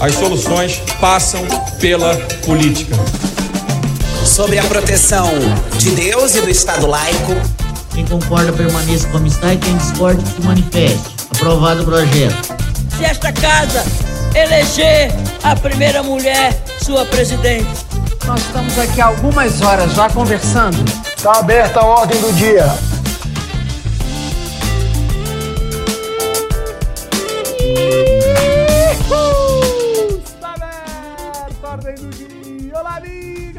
As soluções passam pela política. Sobre a proteção de Deus e do Estado laico. Quem concorda permaneça como está e quem discorda se manifeste. Aprovado o projeto. Se esta casa eleger a primeira mulher sua presidente. Nós estamos aqui há algumas horas já conversando. Está aberta a ordem do dia.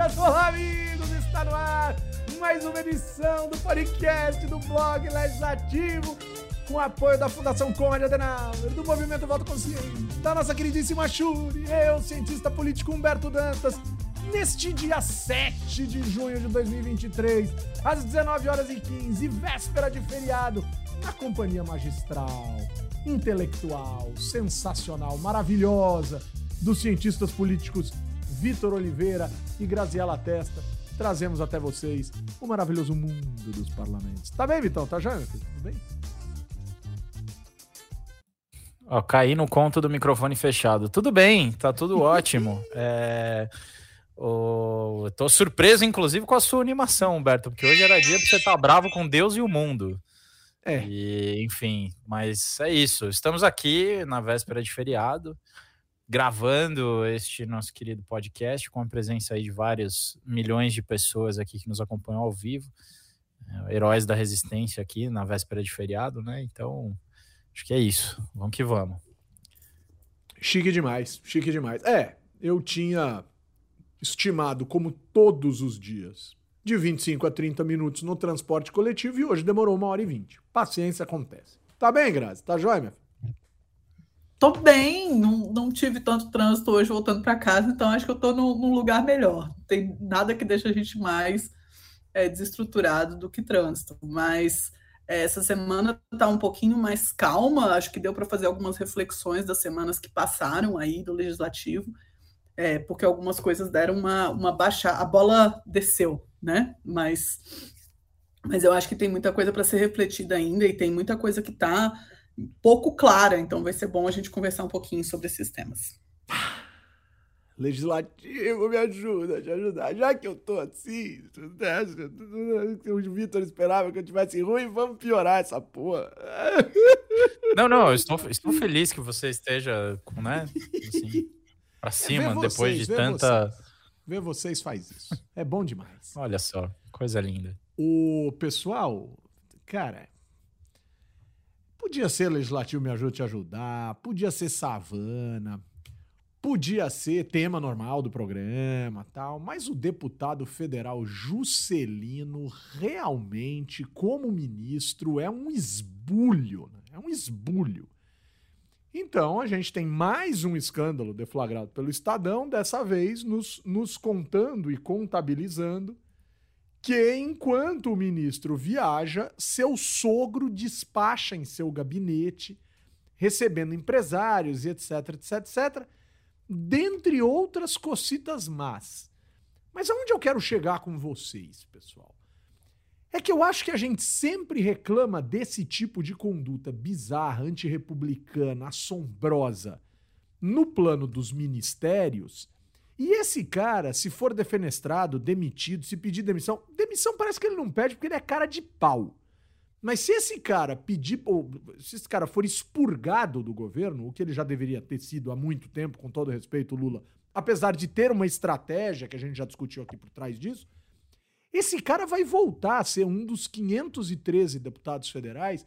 Amigas, olá, amigos. Está no ar mais uma edição do podcast do blog Legislativo com apoio da Fundação Conde Adenauer, do Movimento Voto Consciente, da nossa queridíssima Shuri, eu, cientista político Humberto Dantas, neste dia 7 de junho de 2023, às 19 horas e 15, véspera de feriado, a companhia magistral, intelectual, sensacional, maravilhosa dos cientistas políticos Vitor Oliveira e Graziela Testa, trazemos até vocês o maravilhoso mundo dos parlamentos. Tá bem, Vitão? Tá já? Tudo bem? Ó, caí no conto do microfone fechado. Tudo bem, tá tudo ótimo. É, tô surpreso, inclusive, com a sua animação, Humberto, porque hoje era dia pra você estar tá bravo com Deus e o mundo. É. E, enfim, mas é isso. Estamos aqui na véspera de feriado, gravando este nosso querido podcast, com a presença aí de vários milhões de pessoas aqui que nos acompanham ao vivo. É, heróis da resistência aqui na véspera de feriado, né? Então, Acho que é isso. Vamos que vamos. Chique demais, chique demais. É, eu tinha estimado, como todos os dias, de 25 a 30 minutos no transporte coletivo e hoje demorou uma hora e vinte. Paciência acontece. Tá bem, Grazi? Tá jóia, minha filha? Tô bem, não, não tive tanto trânsito hoje voltando para casa, então acho que eu tô num, num, lugar melhor. Não tem nada que deixe a gente mais é, desestruturado do que trânsito, mas essa semana está um pouquinho mais calma, acho que deu para fazer algumas reflexões das semanas que passaram aí do legislativo, é, porque algumas coisas deram uma, uma baixa, a bola desceu, né? Mas, mas eu acho que tem muita coisa para ser refletida ainda e tem muita coisa que está pouco clara, então vai ser bom a gente conversar um pouquinho sobre esses temas. Legislativo, me ajuda, te ajudar. Já que eu tô assim, o Vitor esperava que eu tivesse ruim, vamos piorar essa porra. Não, não, eu estou, estou feliz que você esteja, né, assim, pra é, cima, vocês, depois de tanta... Vocês. Ver vocês faz isso. É bom demais. Olha só, coisa linda. O pessoal, cara, podia ser Legislativo Me Ajuda Te Ajudar, podia ser Savana, Podia ser tema normal do programa, tal, mas o deputado federal Juscelino realmente, como ministro, é um esbulho, né? é um esbulho. Então a gente tem mais um escândalo deflagrado pelo Estadão, dessa vez nos, nos contando e contabilizando que enquanto o ministro viaja, seu sogro despacha em seu gabinete, recebendo empresários e etc, etc, etc dentre outras cocitas más. Mas aonde eu quero chegar com vocês, pessoal? É que eu acho que a gente sempre reclama desse tipo de conduta bizarra, antirrepublicana, assombrosa no plano dos ministérios. E esse cara, se for defenestrado, demitido, se pedir demissão, demissão parece que ele não pede porque ele é cara de pau. Mas se esse cara pedir, se esse cara for expurgado do governo, o que ele já deveria ter sido há muito tempo, com todo respeito, Lula, apesar de ter uma estratégia que a gente já discutiu aqui por trás disso, esse cara vai voltar a ser um dos 513 deputados federais,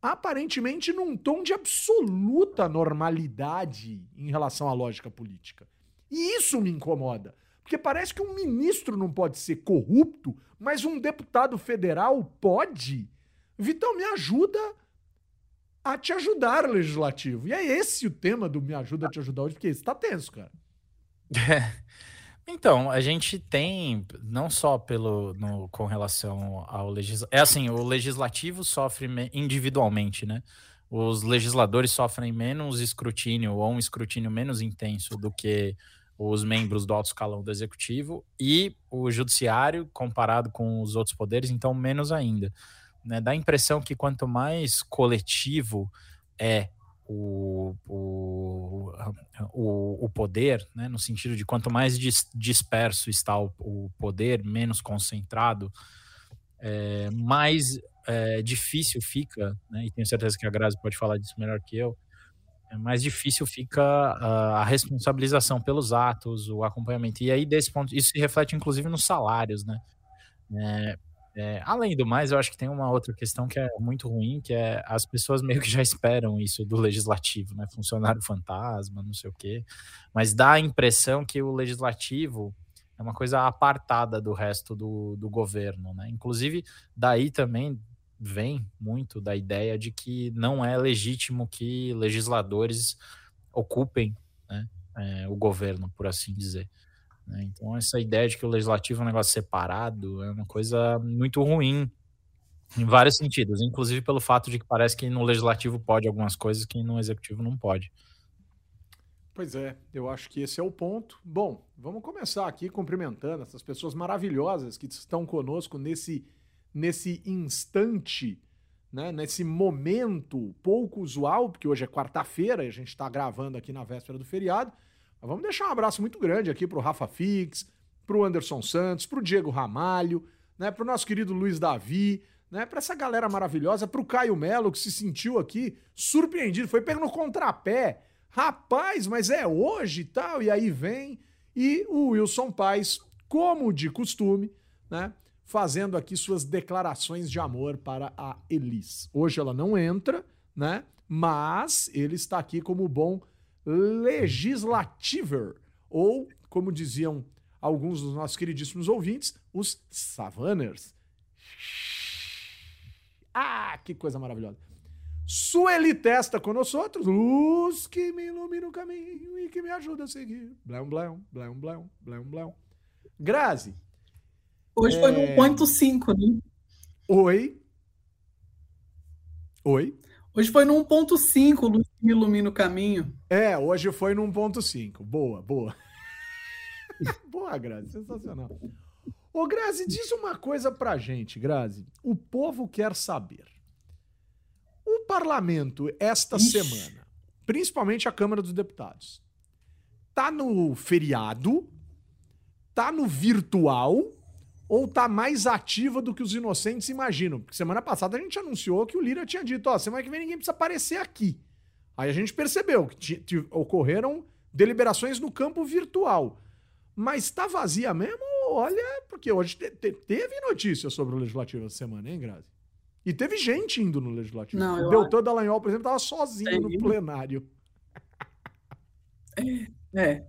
aparentemente num tom de absoluta normalidade em relação à lógica política. E isso me incomoda. Porque parece que um ministro não pode ser corrupto, mas um deputado federal pode. Vitão, me ajuda a te ajudar, legislativo. E é esse o tema do Me Ajuda a Te Ajudar hoje, porque está tenso, cara. Então, a gente tem, não só pelo no, com relação ao legislativo. É assim, o legislativo sofre individualmente, né? Os legisladores sofrem menos escrutínio ou um escrutínio menos intenso do que os membros do alto escalão do executivo e o judiciário, comparado com os outros poderes, então menos ainda. Né? Dá a impressão que quanto mais coletivo é o, o, o, poder, né, no sentido de quanto mais dis, disperso está o, o, poder, menos concentrado, é, mais é, difícil fica, né, e tenho certeza que a Grazi pode falar disso melhor que eu, mais difícil fica a, a responsabilização pelos atos, o acompanhamento. E aí, desse ponto, isso se reflete inclusive nos salários, né? É, é, além do mais, eu acho que tem uma outra questão que é muito ruim, que é as pessoas meio que já esperam isso do legislativo, né? Funcionário fantasma, não sei o quê. Mas dá a impressão que o legislativo é uma coisa apartada do resto do, do governo, né? Inclusive, daí também vem muito da ideia de que não é legítimo que legisladores ocupem né, é, o governo, por assim dizer. Né? Então, essa ideia de que o legislativo é um negócio separado é uma coisa muito ruim em vários sentidos, inclusive pelo fato de que parece que no legislativo pode algumas coisas que no executivo não pode. Pois é, eu acho que esse é o ponto. Bom, vamos começar aqui cumprimentando essas pessoas maravilhosas que estão conosco nesse nesse instante, né, nesse momento pouco usual, porque hoje é quarta-feira e a gente está gravando aqui na véspera do feriado. Mas vamos deixar um abraço muito grande aqui para o Rafa Fix, para o Anderson Santos, para o Diego Ramalho, né, para o nosso querido Luiz Davi, né, para essa galera maravilhosa, para o Caio Melo, que se sentiu aqui surpreendido, foi pego no contrapé. Rapaz, mas é hoje e tal, e aí vem. E o Wilson Paz, como de costume, né? Fazendo aqui suas declarações de amor para a Elis. Hoje ela não entra, né? Mas ele está aqui como bom legislativer, ou, como diziam alguns dos nossos queridíssimos ouvintes, os savaners. Ah, que coisa maravilhosa. Sueli Testa com nós outros, luz que me ilumina o caminho e que me ajuda a seguir. Blão, blão, blão, blão, blão, blão. Grazi, Hoje é... foi no 1.5, né? Oi? Oi? Hoje foi no 1.5, Luz me ilumina o caminho. É, hoje foi no 1.5. Boa, boa. boa, Grazi, sensacional. Ô, Grazi, diz uma coisa pra gente, Grazi. O povo quer saber. O parlamento, esta Ixi. semana, principalmente a Câmara dos Deputados, tá no feriado, tá no virtual ou tá mais ativa do que os inocentes imaginam? Porque semana passada a gente anunciou que o Lira tinha dito, ó, semana que vem ninguém precisa aparecer aqui. Aí a gente percebeu que ocorreram deliberações no campo virtual. Mas tá vazia mesmo? Olha, porque hoje te te teve notícia sobre o Legislativo essa semana, hein, Grazi? E teve gente indo no Legislativo. Não, o Beltrão Dallagnol, por exemplo, tava sozinho no plenário. É,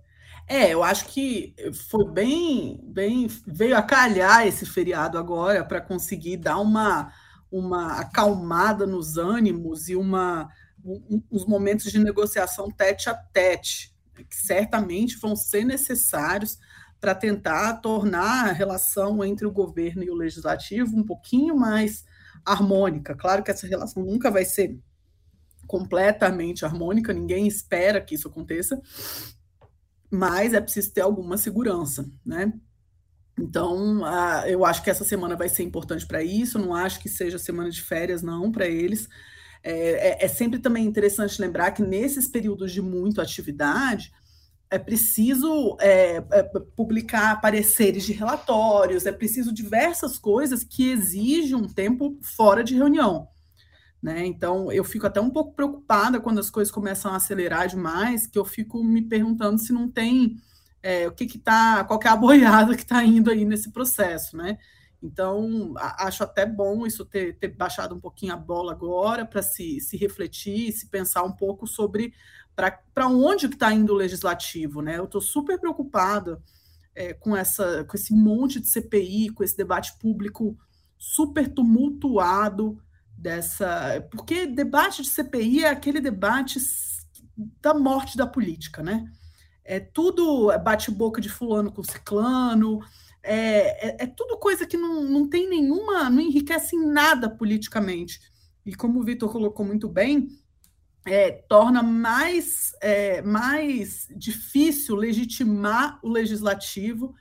é. Eu acho que foi bem, bem veio a calhar esse feriado agora para conseguir dar uma, uma acalmada nos ânimos e uma um, uns momentos de negociação tete a tete, que certamente vão ser necessários para tentar tornar a relação entre o governo e o legislativo um pouquinho mais harmônica. Claro que essa relação nunca vai ser completamente harmônica, ninguém espera que isso aconteça, mas é preciso ter alguma segurança, né? Então, uh, eu acho que essa semana vai ser importante para isso. Não acho que seja semana de férias, não, para eles. É, é, é, sempre também interessante lembrar que nesses períodos de muita atividade, é preciso é, é, publicar pareceres de relatórios, é preciso diversas coisas que exigem um tempo fora de reunião. Né? Então, eu fico até um pouco preocupada quando as coisas começam a acelerar demais, que eu fico me perguntando se não tem é, o que que tá, qual que é a boiada que está indo aí nesse processo, né? Então, acho até bom isso ter, ter baixado um pouquinho a bola agora para se, se refletir, se pensar um pouco sobre para onde que está indo o legislativo, né? Eu estou super preocupada é, com, essa, com esse monte de CPI, com esse debate público super tumultuado, dessa. Porque debate de CPI é aquele debate da morte da política, né? É tudo bate-boca de fulano com ciclano, é, é, é, tudo coisa que não, não tem nenhuma, não enriquece em nada politicamente. E como o Vitor colocou muito bem, é, torna mais, é, mais difícil legitimar o legislativo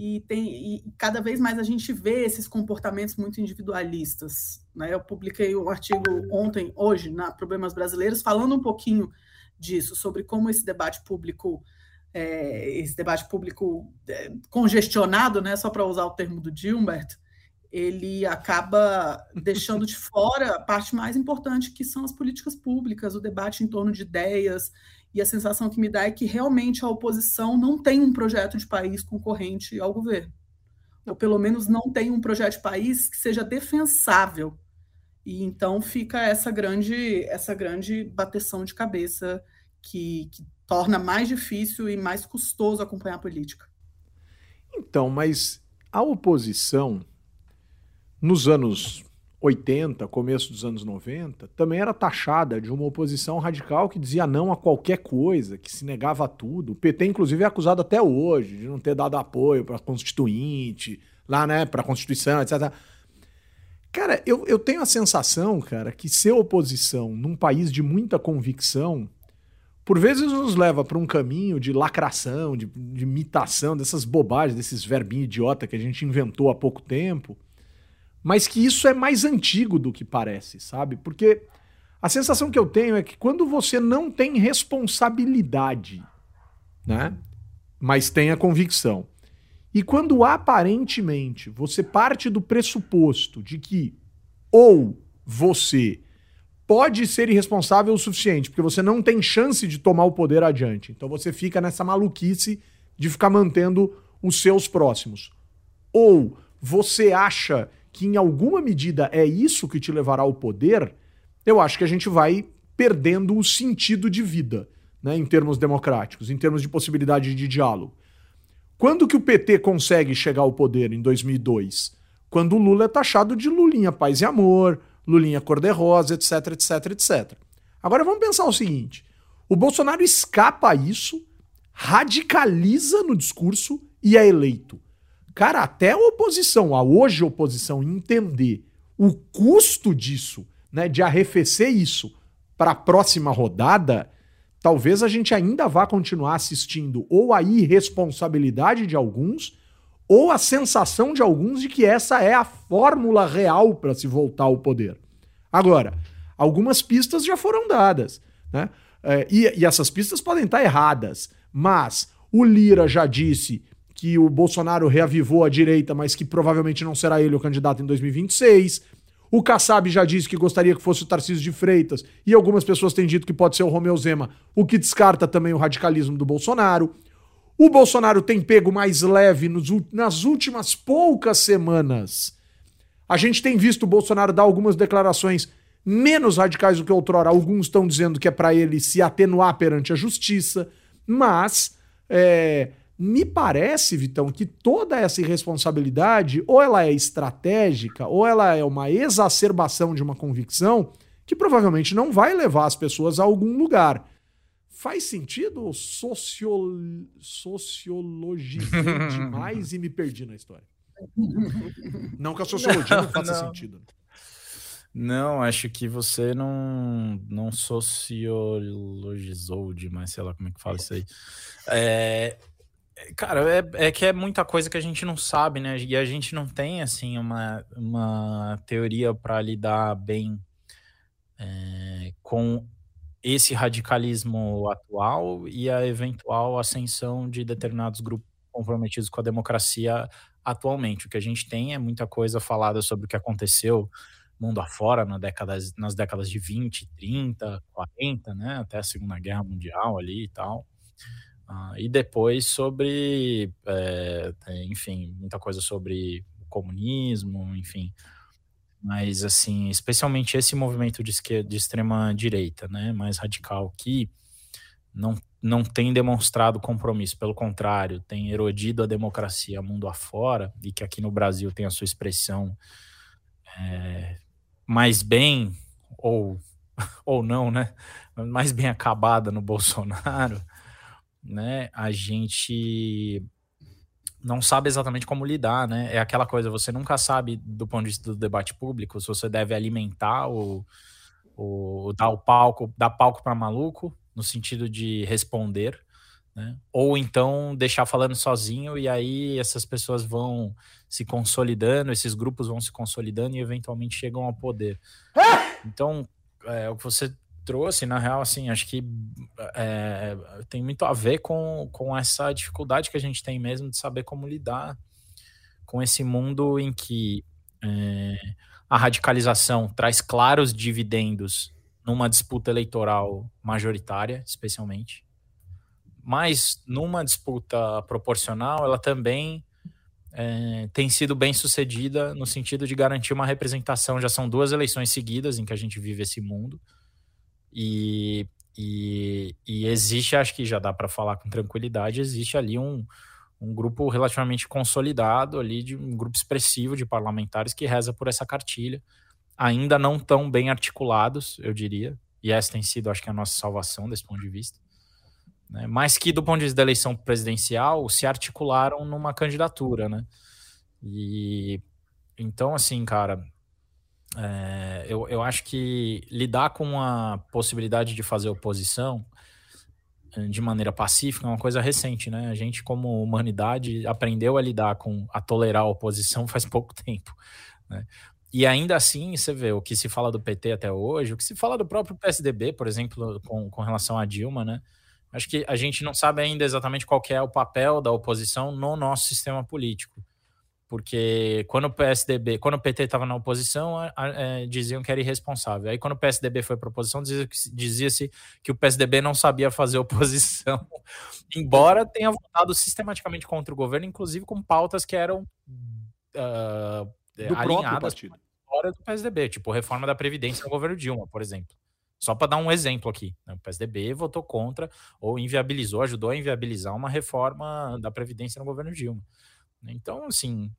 e, tem, e cada vez mais a gente vê esses comportamentos muito individualistas. Né? Eu publiquei um artigo ontem, hoje, na Problemas Brasileiros, falando um pouquinho disso, sobre como esse debate público, é, esse debate público é, congestionado, né, só para usar o termo do Gilbert, ele acaba deixando de fora a parte mais importante, que são as políticas públicas, o debate em torno de ideias, e a sensação que me dá é que realmente a oposição não tem um projeto de país concorrente ao governo. Ou pelo menos não tem um projeto de país que seja defensável. E então fica essa grande, essa grande bateção de cabeça que, que torna mais difícil e mais custoso acompanhar a política. Então, mas a oposição, nos anos 80, começo dos anos 90, também era taxada de uma oposição radical que dizia não a qualquer coisa, que se negava a tudo. O PT, inclusive, é acusado até hoje de não ter dado apoio para a Constituinte, lá, né, para a Constituição, etc. Cara, eu, eu tenho a sensação, cara, que ser oposição num país de muita convicção, por vezes nos leva para um caminho de lacração, de, de imitação, dessas bobagens, desses verbinhos idiota que a gente inventou há pouco tempo mas que isso é mais antigo do que parece, sabe? Porque a sensação que eu tenho é que quando você não tem responsabilidade, né? Mas tem a convicção. E quando aparentemente você parte do pressuposto de que ou você pode ser irresponsável o suficiente, porque você não tem chance de tomar o poder adiante. Então você fica nessa maluquice de ficar mantendo os seus próximos. Ou você acha que em alguma medida é isso que te levará ao poder, eu acho que a gente vai perdendo o sentido de vida, né, em termos democráticos, em termos de possibilidade de diálogo. Quando que o PT consegue chegar ao poder em 2002? Quando o Lula é taxado de Lulinha paz e amor, Lulinha cor-de-rosa, etc, etc, etc. Agora vamos pensar o seguinte: o Bolsonaro escapa a isso, radicaliza no discurso e é eleito. Cara, até a oposição, a hoje oposição, entender o custo disso, né, de arrefecer isso para a próxima rodada, talvez a gente ainda vá continuar assistindo ou a irresponsabilidade de alguns ou a sensação de alguns de que essa é a fórmula real para se voltar ao poder. Agora, algumas pistas já foram dadas, né? É, e, e essas pistas podem estar erradas, mas o Lira já disse que o Bolsonaro reavivou a direita, mas que provavelmente não será ele o candidato em 2026. O Kassab já disse que gostaria que fosse o Tarcísio de Freitas, e algumas pessoas têm dito que pode ser o Romeu Zema, o que descarta também o radicalismo do Bolsonaro. O Bolsonaro tem pego mais leve nos, nas últimas poucas semanas. A gente tem visto o Bolsonaro dar algumas declarações menos radicais do que outrora. Alguns estão dizendo que é para ele se atenuar perante a justiça, mas é, me parece, Vitão, que toda essa irresponsabilidade, ou ela é estratégica, ou ela é uma exacerbação de uma convicção que provavelmente não vai levar as pessoas a algum lugar. Faz sentido socio... sociologizei demais e me perdi na história? Não que a sociologia não, não faça não. sentido. Né? Não, acho que você não, não sociologizou demais, sei lá como é que fala isso aí. É, Cara, é, é que é muita coisa que a gente não sabe, né? E a gente não tem, assim, uma, uma teoria para lidar bem é, com esse radicalismo atual e a eventual ascensão de determinados grupos comprometidos com a democracia atualmente. O que a gente tem é muita coisa falada sobre o que aconteceu mundo afora na décadas, nas décadas de 20, 30, 40, né? Até a Segunda Guerra Mundial ali e tal. Ah, e depois sobre, é, enfim, muita coisa sobre o comunismo, enfim. Mas, assim, especialmente esse movimento de, esquerda, de extrema direita, né, mais radical, que não, não tem demonstrado compromisso, pelo contrário, tem erodido a democracia mundo afora, e que aqui no Brasil tem a sua expressão é, mais bem, ou, ou não, né, mais bem acabada no Bolsonaro, né, a gente não sabe exatamente como lidar, né? É aquela coisa, você nunca sabe do ponto de vista do debate público se você deve alimentar ou, ou dar o palco, dar palco para maluco no sentido de responder, Né? Ou então deixar falando sozinho e aí essas pessoas vão se consolidando, esses grupos vão se consolidando e eventualmente chegam ao poder. Então, é, o que você trouxe, na real, assim, acho que é, tem muito a ver com, com essa dificuldade que a gente tem mesmo de saber como lidar com esse mundo em que é, a radicalização traz claros dividendos numa disputa eleitoral majoritária, especialmente. Mas numa disputa proporcional, ela também é, tem sido bem sucedida no sentido de garantir uma representação. Já são duas eleições seguidas em que a gente vive esse mundo. E, e, e existe, acho que já dá para falar com tranquilidade, existe ali um, um grupo relativamente consolidado ali, de um grupo expressivo de parlamentares que reza por essa cartilha ainda não tão bem articulados, eu diria, e essa tem sido, acho que, a nossa salvação desse ponto de vista, né? mas que, do ponto de vista da eleição presidencial, se articularam numa candidatura, né? E então, assim, cara, é, eu, eu acho que lidar com a possibilidade de fazer oposição eh, de maneira pacífica é uma coisa recente, né? A gente, como humanidade, aprendeu a lidar com a tolerar a oposição faz pouco tempo. Né? E ainda assim, você vê o que se fala do PT até hoje, o que se fala do próprio PSDB, por exemplo, com, com relação a Dilma, né? Acho que a gente não sabe ainda exatamente qual é o papel da oposição no nosso sistema político. Porque quando o PSDB, quando o PT estava na oposição, a, a, é, diziam que era irresponsável. Aí quando o PSDB foi para oposição, dizia-se dizia que o PSDB não sabia fazer oposição, embora tenha votado sistematicamente contra o governo, inclusive com pautas que eram uh, do alinhadas fora do PSDB, tipo reforma da Previdência no governo Dilma, por exemplo. Só para dar um exemplo aqui, né? o PSDB votou contra ou inviabilizou, ajudou a inviabilizar uma reforma da Previdência no governo Dilma. Então, assim,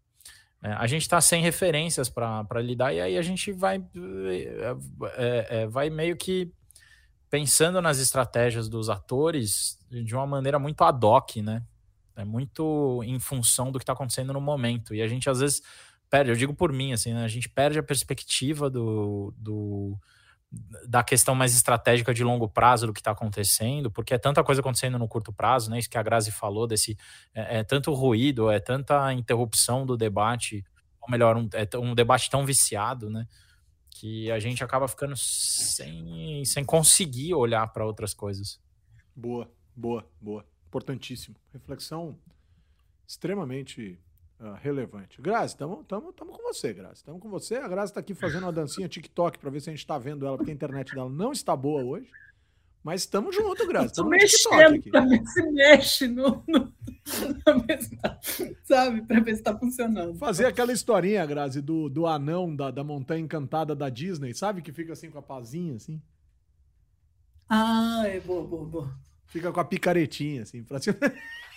é, a gente está sem referências para lidar e aí a gente vai, é, é, vai meio que pensando nas estratégias dos atores de uma maneira muito ad hoc, né? É muito em função do que está acontecendo no momento. E a gente às vezes perde, eu digo por mim, assim, né? a gente perde a perspectiva do, do, da questão mais estratégica de longo prazo do que está acontecendo, porque é tanta coisa acontecendo no curto prazo, né? Isso que a Grazi falou, desse é, é tanto ruído, é tanta interrupção do debate, ou melhor, um, é um debate tão viciado, né? Que a gente acaba ficando sem, sem conseguir olhar para outras coisas. Boa, boa, boa. Importantíssimo. Reflexão extremamente uh, relevante. Grazi, estamos com você, Grazi. Estamos com você. A Grazi está aqui fazendo uma dancinha TikTok para ver se a gente está vendo ela, porque a internet dela não está boa hoje. Mas estamos junto, Grazi. Estamos mexendo para ver se mexe no, no sabe, para ver se está funcionando. Fazer aquela historinha, Grazi, do, do anão da, da montanha encantada da Disney, sabe? Que fica assim com a pazinha, assim. Ah, é boa, boa, boa. Fica com a picaretinha, assim, pra cima.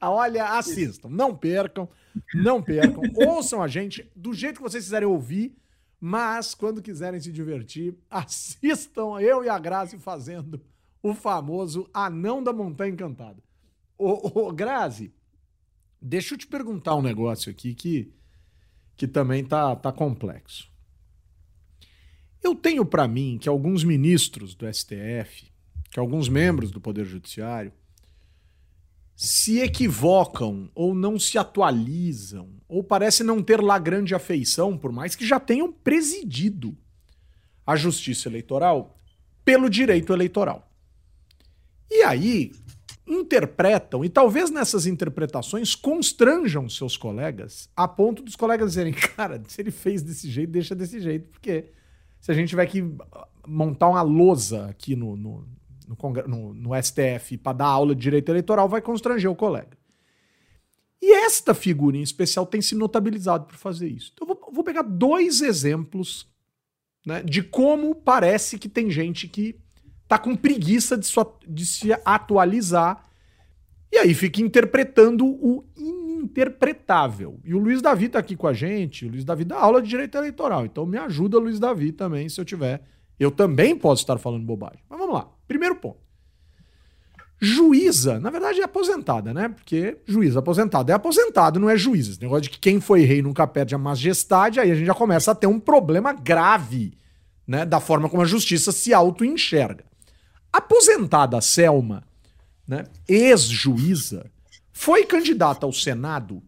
Ah, olha, assistam, não percam, não percam, ouçam a gente do jeito que vocês quiserem ouvir, mas quando quiserem se divertir, assistam eu e a Grazi fazendo o famoso Anão da Montanha Encantada. Ô, ô Grazi, deixa eu te perguntar um negócio aqui que, que também tá, tá complexo. Eu tenho para mim que alguns ministros do STF, que alguns membros do Poder Judiciário, se equivocam ou não se atualizam, ou parece não ter lá grande afeição, por mais que já tenham presidido a justiça eleitoral pelo direito eleitoral. E aí interpretam, e talvez nessas interpretações constranjam seus colegas, a ponto dos colegas dizerem: cara, se ele fez desse jeito, deixa desse jeito, porque se a gente tiver que montar uma lousa aqui no, no no, no, no STF para dar aula de direito eleitoral vai constranger o colega. E esta figura em especial tem se notabilizado por fazer isso. Então, eu vou, vou pegar dois exemplos né, de como parece que tem gente que tá com preguiça de, sua, de se atualizar e aí fica interpretando o ininterpretável. E o Luiz Davi tá aqui com a gente, o Luiz Davi dá aula de direito eleitoral, então me ajuda, Luiz Davi, também, se eu tiver. Eu também posso estar falando bobagem. Mas vamos lá. Primeiro ponto. Juíza, na verdade é aposentada, né? Porque juíza aposentado é aposentado, não é juíza. Esse negócio de que quem foi rei nunca perde a majestade, aí a gente já começa a ter um problema grave, né? Da forma como a justiça se auto-enxerga. Aposentada Selma né, ex-juíza, foi candidata ao Senado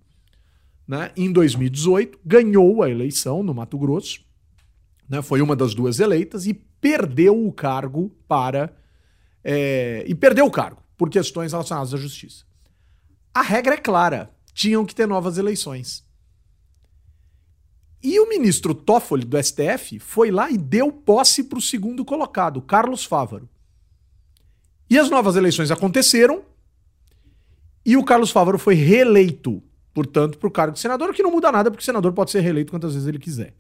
né, em 2018, ganhou a eleição no Mato Grosso, né, foi uma das duas eleitas e perdeu o cargo para. É, e perdeu o cargo por questões relacionadas à justiça. A regra é clara: tinham que ter novas eleições. E o ministro Toffoli do STF foi lá e deu posse para o segundo colocado, Carlos Fávaro. E as novas eleições aconteceram e o Carlos Fávaro foi reeleito, portanto, para o cargo de senador, o que não muda nada, porque o senador pode ser reeleito quantas vezes ele quiser.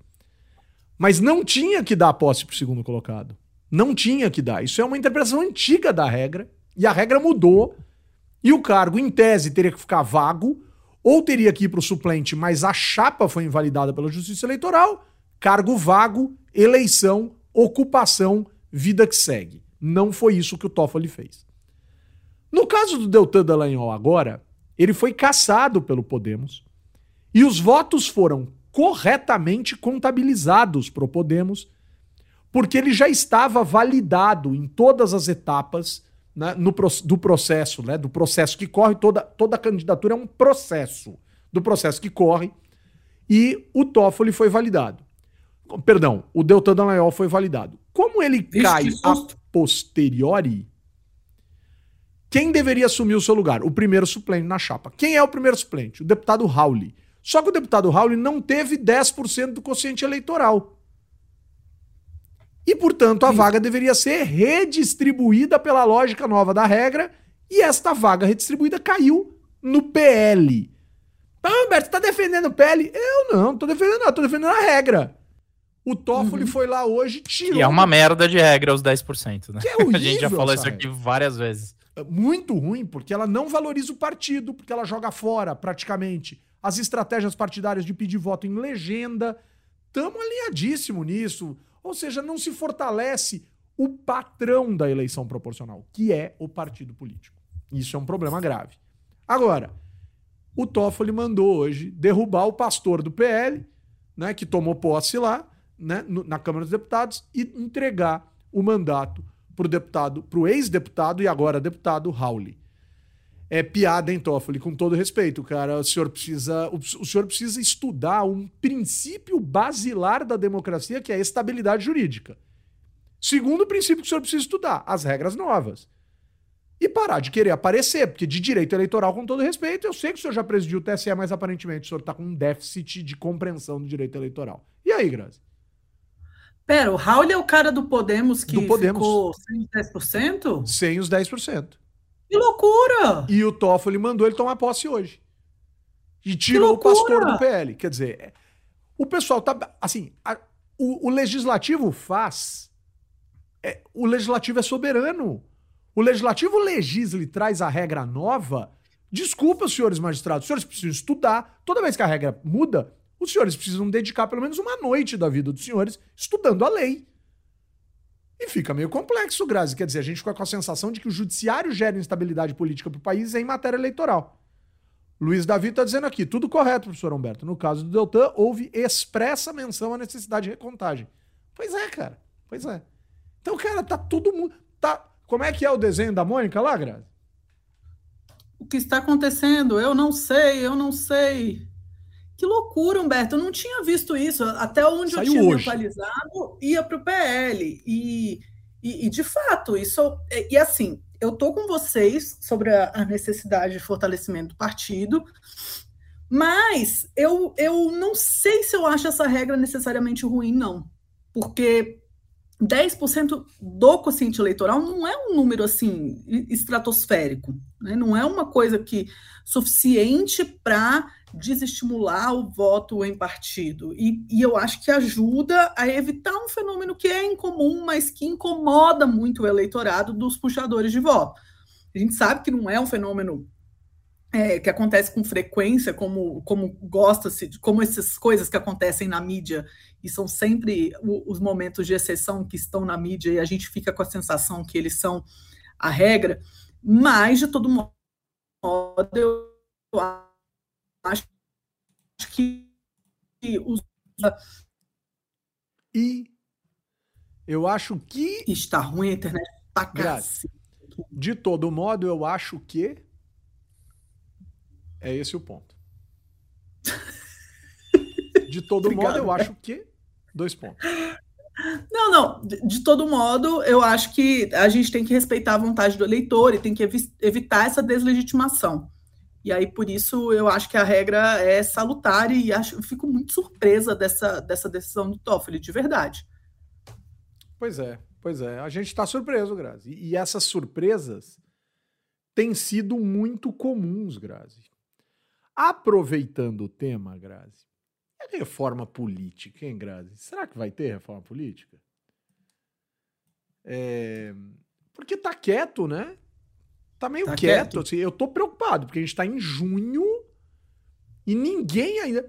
Mas não tinha que dar posse para o segundo colocado. Não tinha que dar. Isso é uma interpretação antiga da regra, e a regra mudou, e o cargo, em tese, teria que ficar vago, ou teria que ir para o suplente, mas a chapa foi invalidada pela Justiça Eleitoral, cargo vago, eleição, ocupação, vida que segue. Não foi isso que o Toffoli fez. No caso do Deltan Dallagnol agora, ele foi caçado pelo Podemos e os votos foram corretamente contabilizados para o Podemos, porque ele já estava validado em todas as etapas né, no, do processo, né, do processo que corre, toda, toda candidatura é um processo, do processo que corre, e o Toffoli foi validado. Perdão, o Deltan Dallagnol foi validado. Como ele Vixe, cai a posteriori, quem deveria assumir o seu lugar? O primeiro suplente na chapa. Quem é o primeiro suplente? O deputado Rauli. Só que o deputado Rauli não teve 10% do quociente eleitoral. E, portanto, a vaga deveria ser redistribuída pela lógica nova da regra, e esta vaga redistribuída caiu no PL. Ah, Humberto, você tá defendendo o PL? Eu não, não tô defendendo nada, tô defendendo a regra. O Toffoli uhum. foi lá hoje, tirou. E é uma merda de regra os 10%, né? Que é horrível, a gente já falou isso aqui várias vezes. É muito ruim, porque ela não valoriza o partido, porque ela joga fora, praticamente, as estratégias partidárias de pedir voto em legenda. Tamo alinhadíssimo nisso. Ou seja, não se fortalece o patrão da eleição proporcional, que é o partido político. Isso é um problema grave. Agora, o Toffoli mandou hoje derrubar o pastor do PL, né, que tomou posse lá, né, na Câmara dos Deputados, e entregar o mandato para o deputado, para o ex-deputado e agora deputado Rauli é piada, hein, Toffoli? Com todo respeito, cara. O senhor precisa, o, o, senhor precisa estudar um princípio basilar da democracia, que é a estabilidade jurídica. Segundo princípio que o senhor precisa estudar, as regras novas. E parar de querer aparecer, porque de direito eleitoral, com todo respeito, eu sei que o senhor já presidiu o TSE, mas aparentemente o senhor está com um déficit de compreensão do direito eleitoral. E aí, Grazi? Pera, o Raul é o cara do Podemos que do Podemos. ficou sem os 10%? Sem os 10%. Que loucura! E o Toffoli mandou ele tomar posse hoje. E tirou o pastor do PL. Quer dizer, é, o pessoal tá. Assim, a, o, o, legislativo faz. É, o legislativo é soberano. O legislativo legisla e traz a regra nova. Desculpa, senhores magistrados, os senhores precisam estudar. Toda vez que a regra muda, os senhores precisam dedicar pelo menos uma noite da vida dos senhores estudando a lei. E fica meio complexo, Grazi. Quer dizer, a gente fica com a sensação de que o judiciário gera instabilidade política para o país em matéria eleitoral. Luiz Davi está dizendo aqui, tudo correto, professor Humberto. No caso do Deltan, houve expressa menção à necessidade de recontagem. Pois é, cara. Pois é. Então, cara, tá todo mundo. Tá... Como é que é o desenho da Mônica lá, Grazi? O que está acontecendo? Eu não sei, eu não sei. Que loucura, Humberto. Eu não tinha visto isso. Até onde Saiu eu tinha hoje. ia para o PL. E, e, e, de fato, isso. E, e assim, eu estou com vocês sobre a, a, necessidade de fortalecimento do partido, mas eu, eu não sei se eu acho essa regra necessariamente ruim, não. Porque 10% do quociente eleitoral não é um número assim estratosférico, né? não é uma coisa que suficiente para desestimular o voto em partido. E, e, eu acho que ajuda a evitar um fenômeno que é incomum, mas que incomoda muito o eleitorado dos puxadores de voto. A gente sabe que não é um fenômeno é, que acontece com frequência, como, como gosta-se, como essas coisas que acontecem na mídia e são sempre os momentos de exceção que estão na mídia e a gente fica com a sensação que eles são a regra, mas de todo modo eu acho que os. E eu acho que. Está ruim a internet pra De todo modo, eu acho que é esse o ponto. De todo Obrigado, modo, eu cara. acho que dois pontos. Não, não. De, de todo modo, eu acho que a gente tem que respeitar a vontade do eleitor e tem que evi- evitar essa deslegitimação. E aí, por isso, eu acho que a regra é salutar e acho, fico muito surpresa dessa, dessa decisão do Toffoli, de verdade. Pois é, pois é. A gente tá surpreso, Grazi. E essas surpresas têm sido muito comuns, Grazi. Aproveitando o tema, Grazi, é reforma política, hein, Grazi? Será que vai ter reforma política? É, Porque tá quieto, né? Tá meio Tá quieto. quieto. assim, eu tô preocupado, porque a gente tá em junho e ninguém ainda.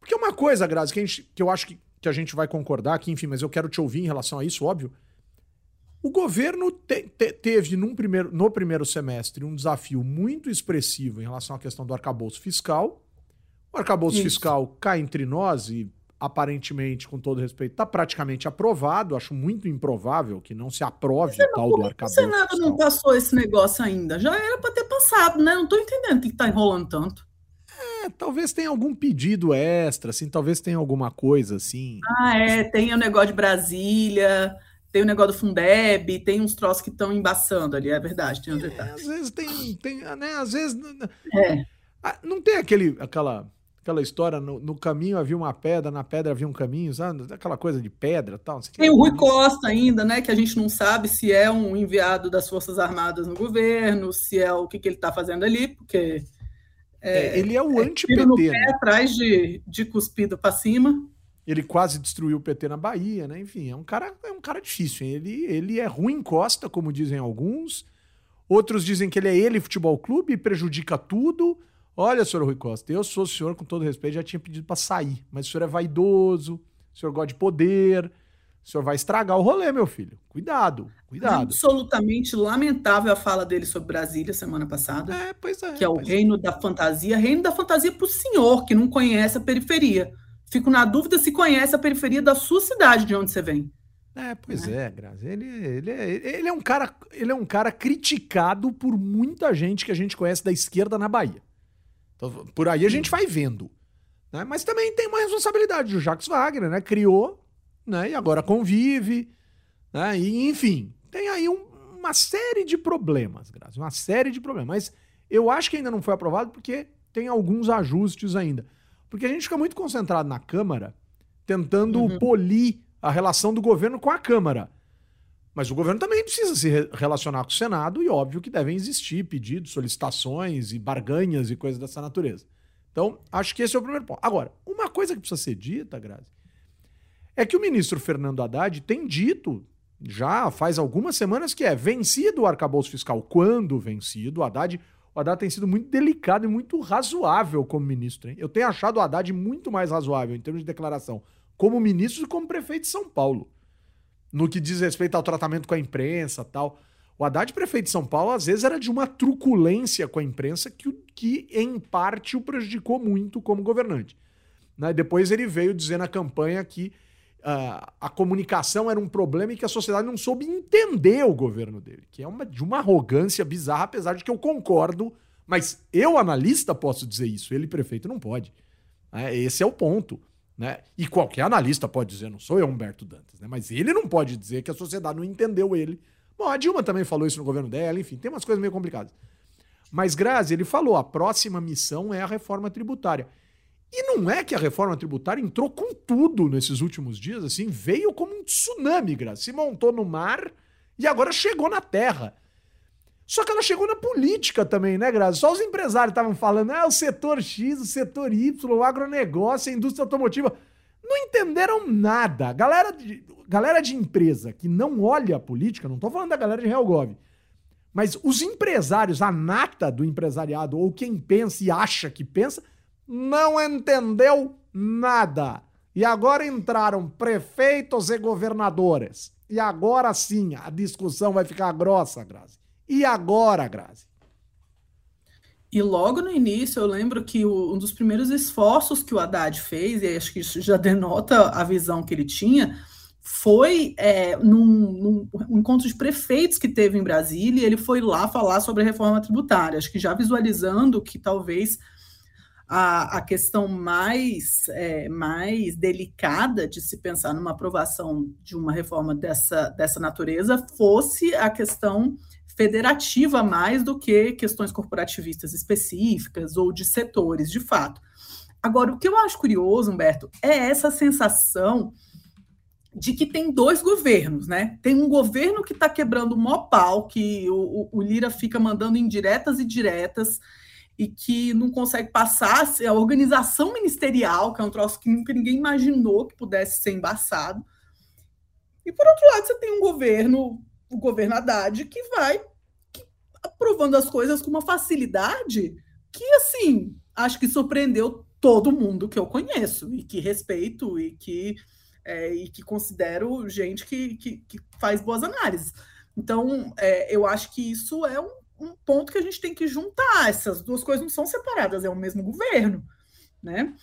Porque uma coisa, Grazi, que, a gente- que eu acho que, que a gente vai concordar aqui, enfim, mas eu quero te ouvir em relação a isso, óbvio. O governo te- te- teve num primeiro, no primeiro semestre um desafio muito expressivo em relação à questão do arcabouço fiscal. O arcabouço Isso. fiscal cá entre nós e aparentemente, com todo respeito, está praticamente aprovado. Acho muito improvável que não se aprove o tal do que o arcabouço Senado fiscal. não passou esse negócio ainda? Já era para ter passado, né? Não estou entendendo que está enrolando tanto. É, talvez tenha algum pedido extra, assim, talvez tenha alguma coisa assim. Ah, é, tem o negócio de Brasília, tem o negócio do Fundeb, tem uns troços que estão embaçando ali, é verdade, tem uns É, detalhes. às vezes tem, tem né? Às vezes É. não tem aquele, aquela, aquela história no, no caminho havia uma pedra, na pedra havia um caminho, sabe? Aquela coisa de pedra, e tal. Não sei que. Tem o Rui Costa ainda, né? Que a gente não sabe se é um enviado das Forças Armadas no governo, se é o que, que ele está fazendo ali, porque É, ele é o no anti-PT, né? atrás de, de cuspido para cima. Ele quase destruiu o PT na Bahia, né? Enfim, é um cara, é um cara difícil. hein? Ele, ele é ruim Costa, como dizem alguns. Outros dizem que ele é ele futebol clube prejudica tudo. Olha, senhor Rui Costa, eu sou o senhor, com todo respeito, já tinha pedido para sair. Mas o senhor é vaidoso, o senhor gosta de poder, o senhor vai estragar o rolê, meu filho. Cuidado, cuidado. Absolutamente lamentável a fala dele sobre Brasília semana passada, É, pois é. que é o pois reino da fantasia. Reino da fantasia para o senhor, que não conhece a periferia. Fico na dúvida se conhece a periferia da sua cidade, de onde você vem. É, pois é, Grazi. Ele, ele, é, ele, é um cara, ele é um cara criticado por muita gente que a gente conhece da esquerda na Bahia. Então, por aí a gente vai vendo. né? Mas também tem uma responsabilidade. O Jacques Wagner, né? Criou, né? E agora convive. Né? E, enfim, tem aí um- uma série de problemas, Grazi. Uma série de problemas. Mas eu acho que ainda não foi aprovado porque tem alguns ajustes ainda. Porque a gente fica muito concentrado na Câmara, tentando Uhum. polir a relação do governo com a Câmara. Mas o governo também precisa se re- relacionar com o Senado e óbvio que devem existir pedidos, solicitações e barganhas e coisas dessa natureza. Então, acho que esse é o primeiro ponto. Agora, uma coisa que precisa ser dita, Grazi, é que o ministro Fernando Haddad tem dito já faz algumas semanas que é vencido o arcabouço fiscal. Quando vencido, o Haddad, o Haddad tem sido muito delicado e muito razoável como ministro. Hein? Eu tenho achado o Haddad muito mais razoável em termos de declaração como ministro e como prefeito de São Paulo. No que diz respeito ao tratamento com a imprensa tal. O Haddad, prefeito de São Paulo, às vezes era de uma truculência com a imprensa que, que em parte, o prejudicou muito como governante. Né? Depois ele veio dizer na campanha que ah, a comunicação era um problema e que a sociedade não soube entender o governo dele, que é uma, de uma arrogância bizarra, apesar de que eu concordo, mas eu, analista, posso dizer isso, ele, prefeito, não pode. né? Esse é o ponto. Né? E qualquer analista pode dizer, não sou eu, Humberto Dantas, né? mas ele não pode dizer que a sociedade não entendeu ele. Bom, a Dilma também falou isso no governo dela, enfim, tem umas coisas meio complicadas. Mas, Grazi, ele falou, a próxima missão é a reforma tributária. E não é que a reforma tributária entrou com tudo nesses últimos dias, assim, veio como um tsunami, Grazi. Se montou no mar e agora chegou na terra. Só que ela chegou na política também, né, Grazi? Só os empresários estavam falando, ah, o setor X, o setor Y, o agronegócio, a indústria automotiva. Não entenderam nada. Galera de, galera de empresa que não olha a política, não tô falando da galera de Helgov, mas os empresários, a nata do empresariado, ou quem pensa e acha que pensa, não entendeu nada. E agora entraram prefeitos e governadores. E agora sim, a discussão vai ficar grossa, Grazi. E agora, Grazi? E logo no início, eu lembro que o- um dos primeiros esforços que o Haddad fez, e acho que isso já denota a visão que ele tinha, foi é, num, num- um um encontro de prefeitos que teve em Brasília, e ele foi lá falar sobre a reforma tributária. Acho que já visualizando que talvez a, a questão mais, é, mais delicada de se pensar numa aprovação de uma reforma dessa, dessa natureza fosse a questão federativa mais do que questões corporativistas específicas ou de setores, de fato. Agora, o que eu acho curioso, Humberto, é essa sensação de que tem dois governos, né? Tem um governo que está quebrando o maior pau, que o, o, Lira fica mandando indiretas e diretas, e que não consegue passar a organização ministerial, que é um troço que nunca ninguém imaginou que pudesse ser embaçado. E por outro lado, você tem um governo o governo Haddad, que vai que, aprovando as coisas com uma facilidade que, assim, acho que surpreendeu todo mundo que eu conheço e que respeito e que, é, e que considero gente que, que, que, faz boas análises. Então, é, eu acho que isso é um, um, ponto que a gente tem que juntar. Essas duas coisas não são separadas, é o mesmo governo, né?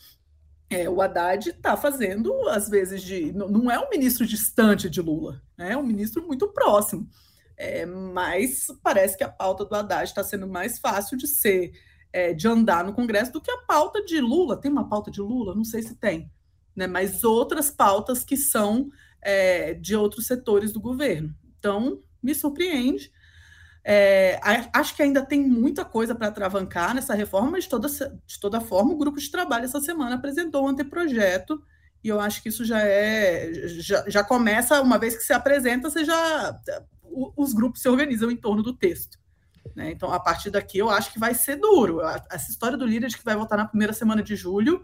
É, o Haddad está fazendo, às vezes, de. Não é um ministro distante de Lula, né? é um ministro muito próximo. É, mas parece que a pauta do Haddad está sendo mais fácil de ser, é, de andar no Congresso do que a pauta de Lula. Tem uma pauta de Lula? Não sei se tem, né? mas outras pautas que são é, de outros setores do governo. Então, me surpreende. É, acho que ainda tem muita coisa para travancar nessa reforma, mas de toda, de toda forma, o grupo de trabalho essa semana apresentou um anteprojeto, e eu acho que isso já é. Já, já começa, uma vez que se apresenta, você já. Os grupos se organizam em torno do texto. Né? Então, a partir daqui, eu acho que vai ser duro. Essa história do líder de que vai votar na primeira semana de julho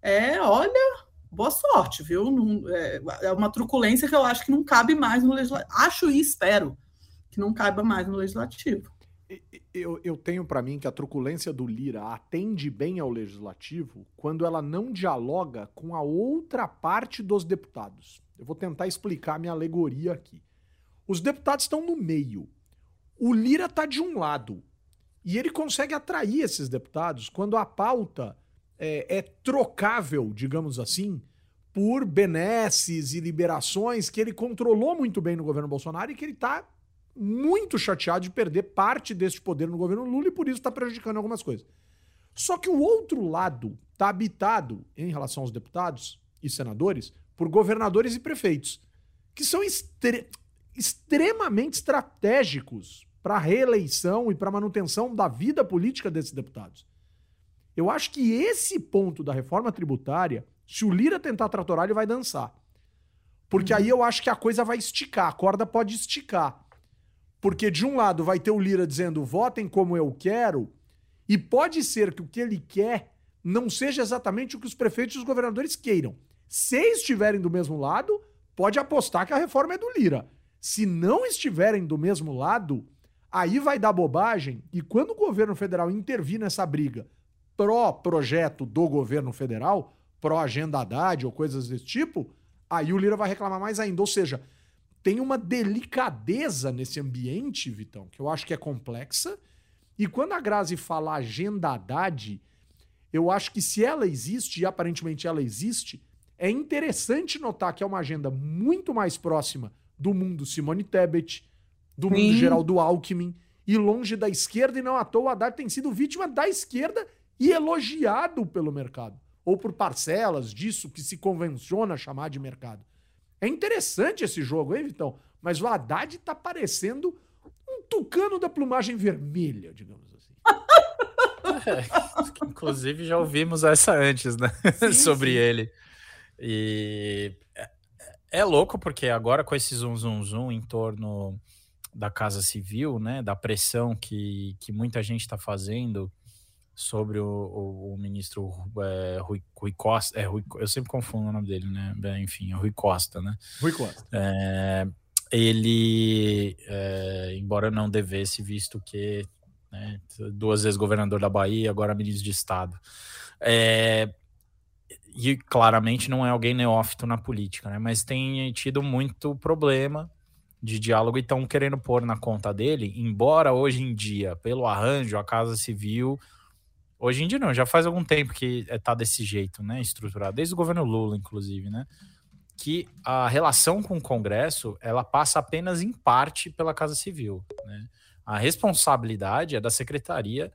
é, olha, boa sorte, viu? Não, é, é uma truculência que eu acho que não cabe mais no legislativo. Acho e espero que não caiba mais no legislativo. Eu, eu tenho para mim que a truculência do Lira atende bem ao legislativo quando ela não dialoga com a outra parte dos deputados. Eu vou tentar explicar minha alegoria aqui. Os deputados estão no meio. O Lira está de um lado. E ele consegue atrair esses deputados quando a pauta é, é trocável, digamos assim, por benesses e liberações que ele controlou muito bem no governo Bolsonaro e que ele está muito chateado de perder parte deste poder no governo Lula e por isso está prejudicando algumas coisas. Só que o outro lado está habitado, em relação aos deputados e senadores, por governadores e prefeitos, que são extre extremamente estratégicos para a reeleição e para a manutenção da vida política desses deputados. Eu acho que esse ponto da reforma tributária, se o Lira tentar tratorar, ele vai dançar. Porque aí eu acho que a coisa vai esticar, a corda pode esticar. Porque de um lado vai ter o Lira dizendo votem como eu quero, e pode ser que o que ele quer não seja exatamente o que os prefeitos e os governadores queiram. Se estiverem do mesmo lado, pode apostar que a reforma é do Lira. Se não estiverem do mesmo lado, aí vai dar bobagem. E quando o governo federal intervir nessa briga pró-projeto do governo federal, pró-agenda Haddad ou coisas desse tipo, aí o Lira vai reclamar mais ainda. Ou seja, tem uma delicadeza nesse ambiente, Vitão, que eu acho que é complexa. E quando a Grazi fala agenda Haddad, eu acho que se ela existe, e aparentemente ela existe, é interessante notar que é uma agenda muito mais próxima do mundo Simone Tebet, do Sim. mundo Geraldo Alckmin, e longe da esquerda, e não à toa o Haddad tem sido vítima da esquerda e elogiado pelo mercado, ou por parcelas disso que se convenciona chamar de mercado. É interessante esse jogo, hein, Vitão? Mas o Haddad tá parecendo um tucano da plumagem vermelha, digamos assim. É, inclusive já ouvimos essa antes, né? Sim, Sobre sim. ele. E é, é louco porque agora com esse zoom, zoom, zoom em torno da Casa Civil, né? Da pressão que, que muita gente está fazendo sobre o, o, o ministro é, Rui, Rui, Costa. É, Rui, eu sempre confundo o nome dele, né? Enfim, é Rui Costa, né? Rui Costa. É, ele, é, embora não devesse, visto que né, duas vezes governador da Bahia, agora ministro de Estado. É, e claramente não é alguém neófito na política, né? Mas tem tido muito problema de diálogo e estão querendo pôr na conta dele, embora hoje em dia, pelo arranjo, a Casa Civil Hoje em dia não, já faz algum tempo que está eh, desse jeito, né, estruturado, desde o governo Lula, inclusive, né? que a relação com o Congresso ela passa apenas em parte pela Casa Civil. Né? A responsabilidade é da Secretaria,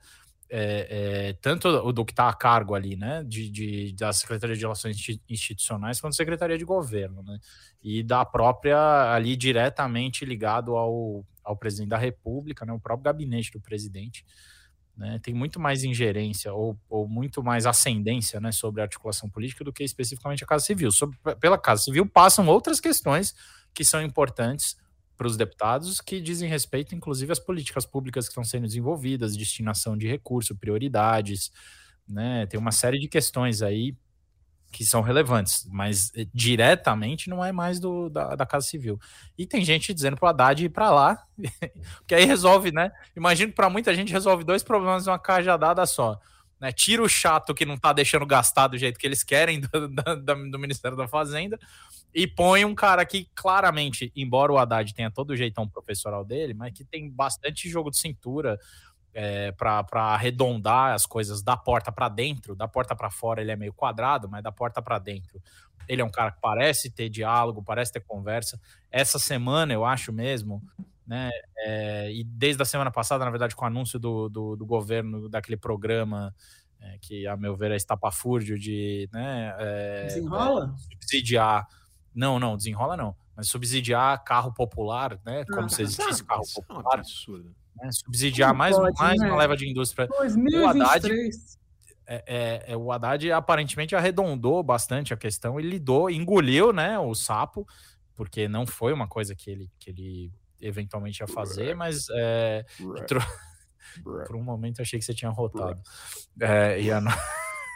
é, é, tanto do que está a cargo ali, né, de, de, da Secretaria de Relações Institucionais, quanto Secretaria de Governo, né, e da própria, ali diretamente ligado ao, ao presidente da República, né, o próprio gabinete do presidente, né, tem muito mais ingerência ou, ou, muito mais ascendência né, sobre a articulação política do que especificamente a Casa Civil. Pela Casa Civil passam outras questões que são importantes para os deputados, que dizem respeito, inclusive, às políticas públicas que estão sendo desenvolvidas, destinação de recurso, prioridades, né? Tem uma série de questões aí que são relevantes, mas eh, diretamente não é mais do, da, da Casa Civil. E tem gente dizendo para o Haddad ir para lá, porque aí resolve, né? Imagino que para muita gente resolve dois problemas em uma cajadada só. Né? Tira o chato que não está deixando gastar do jeito que eles querem do, do, do, Ministério da Fazenda e põe um cara que claramente, embora o Haddad tenha todo o jeitão professoral dele, mas que tem bastante jogo de cintura, é, para arredondar as coisas da porta para dentro, da porta para fora ele é meio quadrado, mas da porta para dentro ele é um cara que parece ter diálogo, parece ter conversa. Essa semana, eu acho mesmo, né? É, e desde a semana passada, na verdade, com o anúncio do, do, do governo daquele programa é, que, a meu ver, é estapafúrdio de né, é, desenrola? subsidiar. Não, não, desenrola não. Mas subsidiar carro popular, né? Como ah, se existisse carro é popular. absurdo né, subsidiar mais, pode, mais né? uma leva de indústria. 2023. O Haddad, é, é, é, o Haddad aparentemente arredondou bastante a questão e lidou, engoliu né, o sapo, porque não foi uma coisa que ele, que ele eventualmente ia fazer, mas é, entrou... por um momento eu achei que você tinha rotado. É, ia...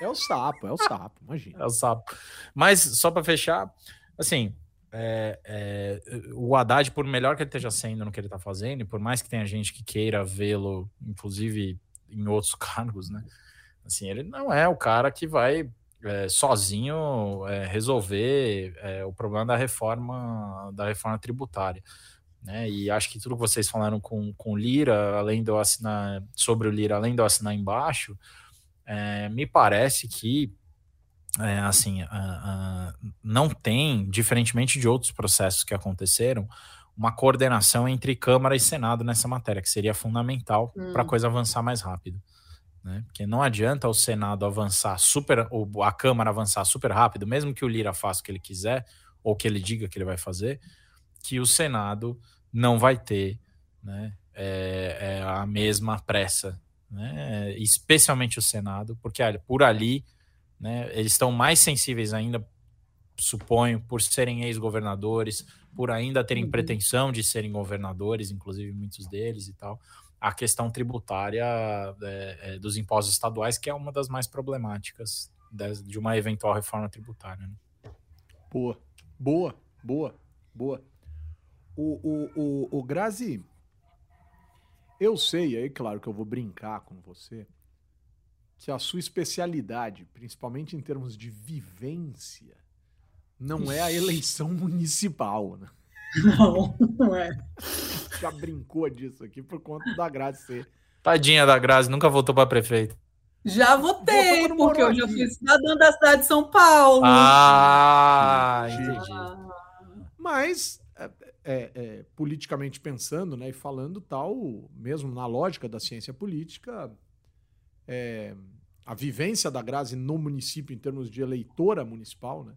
é o sapo, é o sapo, imagina. É o sapo. Mas só para fechar, assim, é, é, o Haddad, por melhor que ele esteja sendo no que ele está fazendo, e por mais que tenha gente que queira vê-lo, inclusive em outros cargos, né? Assim, ele não é o cara que vai é, sozinho é, resolver é, o problema da reforma da reforma tributária. Né? E acho que tudo que vocês falaram com, com Lira, além de eu assinar sobre o Lira, além de eu assinar embaixo, é, me parece que é, assim, uh, uh, não tem, diferentemente de outros processos que aconteceram, uma coordenação entre Câmara e Senado nessa matéria, que seria fundamental hum. para a coisa avançar mais rápido. Né? Porque não adianta o Senado avançar super, ou a Câmara avançar super rápido, mesmo que o Lira faça o que ele quiser, ou que ele diga que ele vai fazer, que o Senado não vai ter né, é, é a mesma pressa, né? especialmente o Senado, porque olha, por ali né? Eles estão mais sensíveis ainda, suponho, por serem ex-governadores, por ainda terem uhum. pretensão de serem governadores, inclusive muitos deles e tal. A questão tributária é, é, dos impostos estaduais, que é uma das mais problemáticas de, de uma eventual reforma tributária. Né? Boa, boa, boa, boa. O, o, o, o Grazi, eu sei, aí claro que eu vou brincar com você, que a sua especialidade, principalmente em termos de vivência, não é a eleição municipal, né? Não, não é. Já brincou disso aqui por conta da Grazi ser. Tadinha da Grazi, nunca voltou para prefeito. Já votei, porque eu já fui cidadã da cidade de São Paulo. Ah, entendi. Mas, é, é, é, politicamente pensando, né, e falando tal, mesmo na lógica da ciência política, é, a vivência da Grazi no município, em termos de eleitora municipal, né,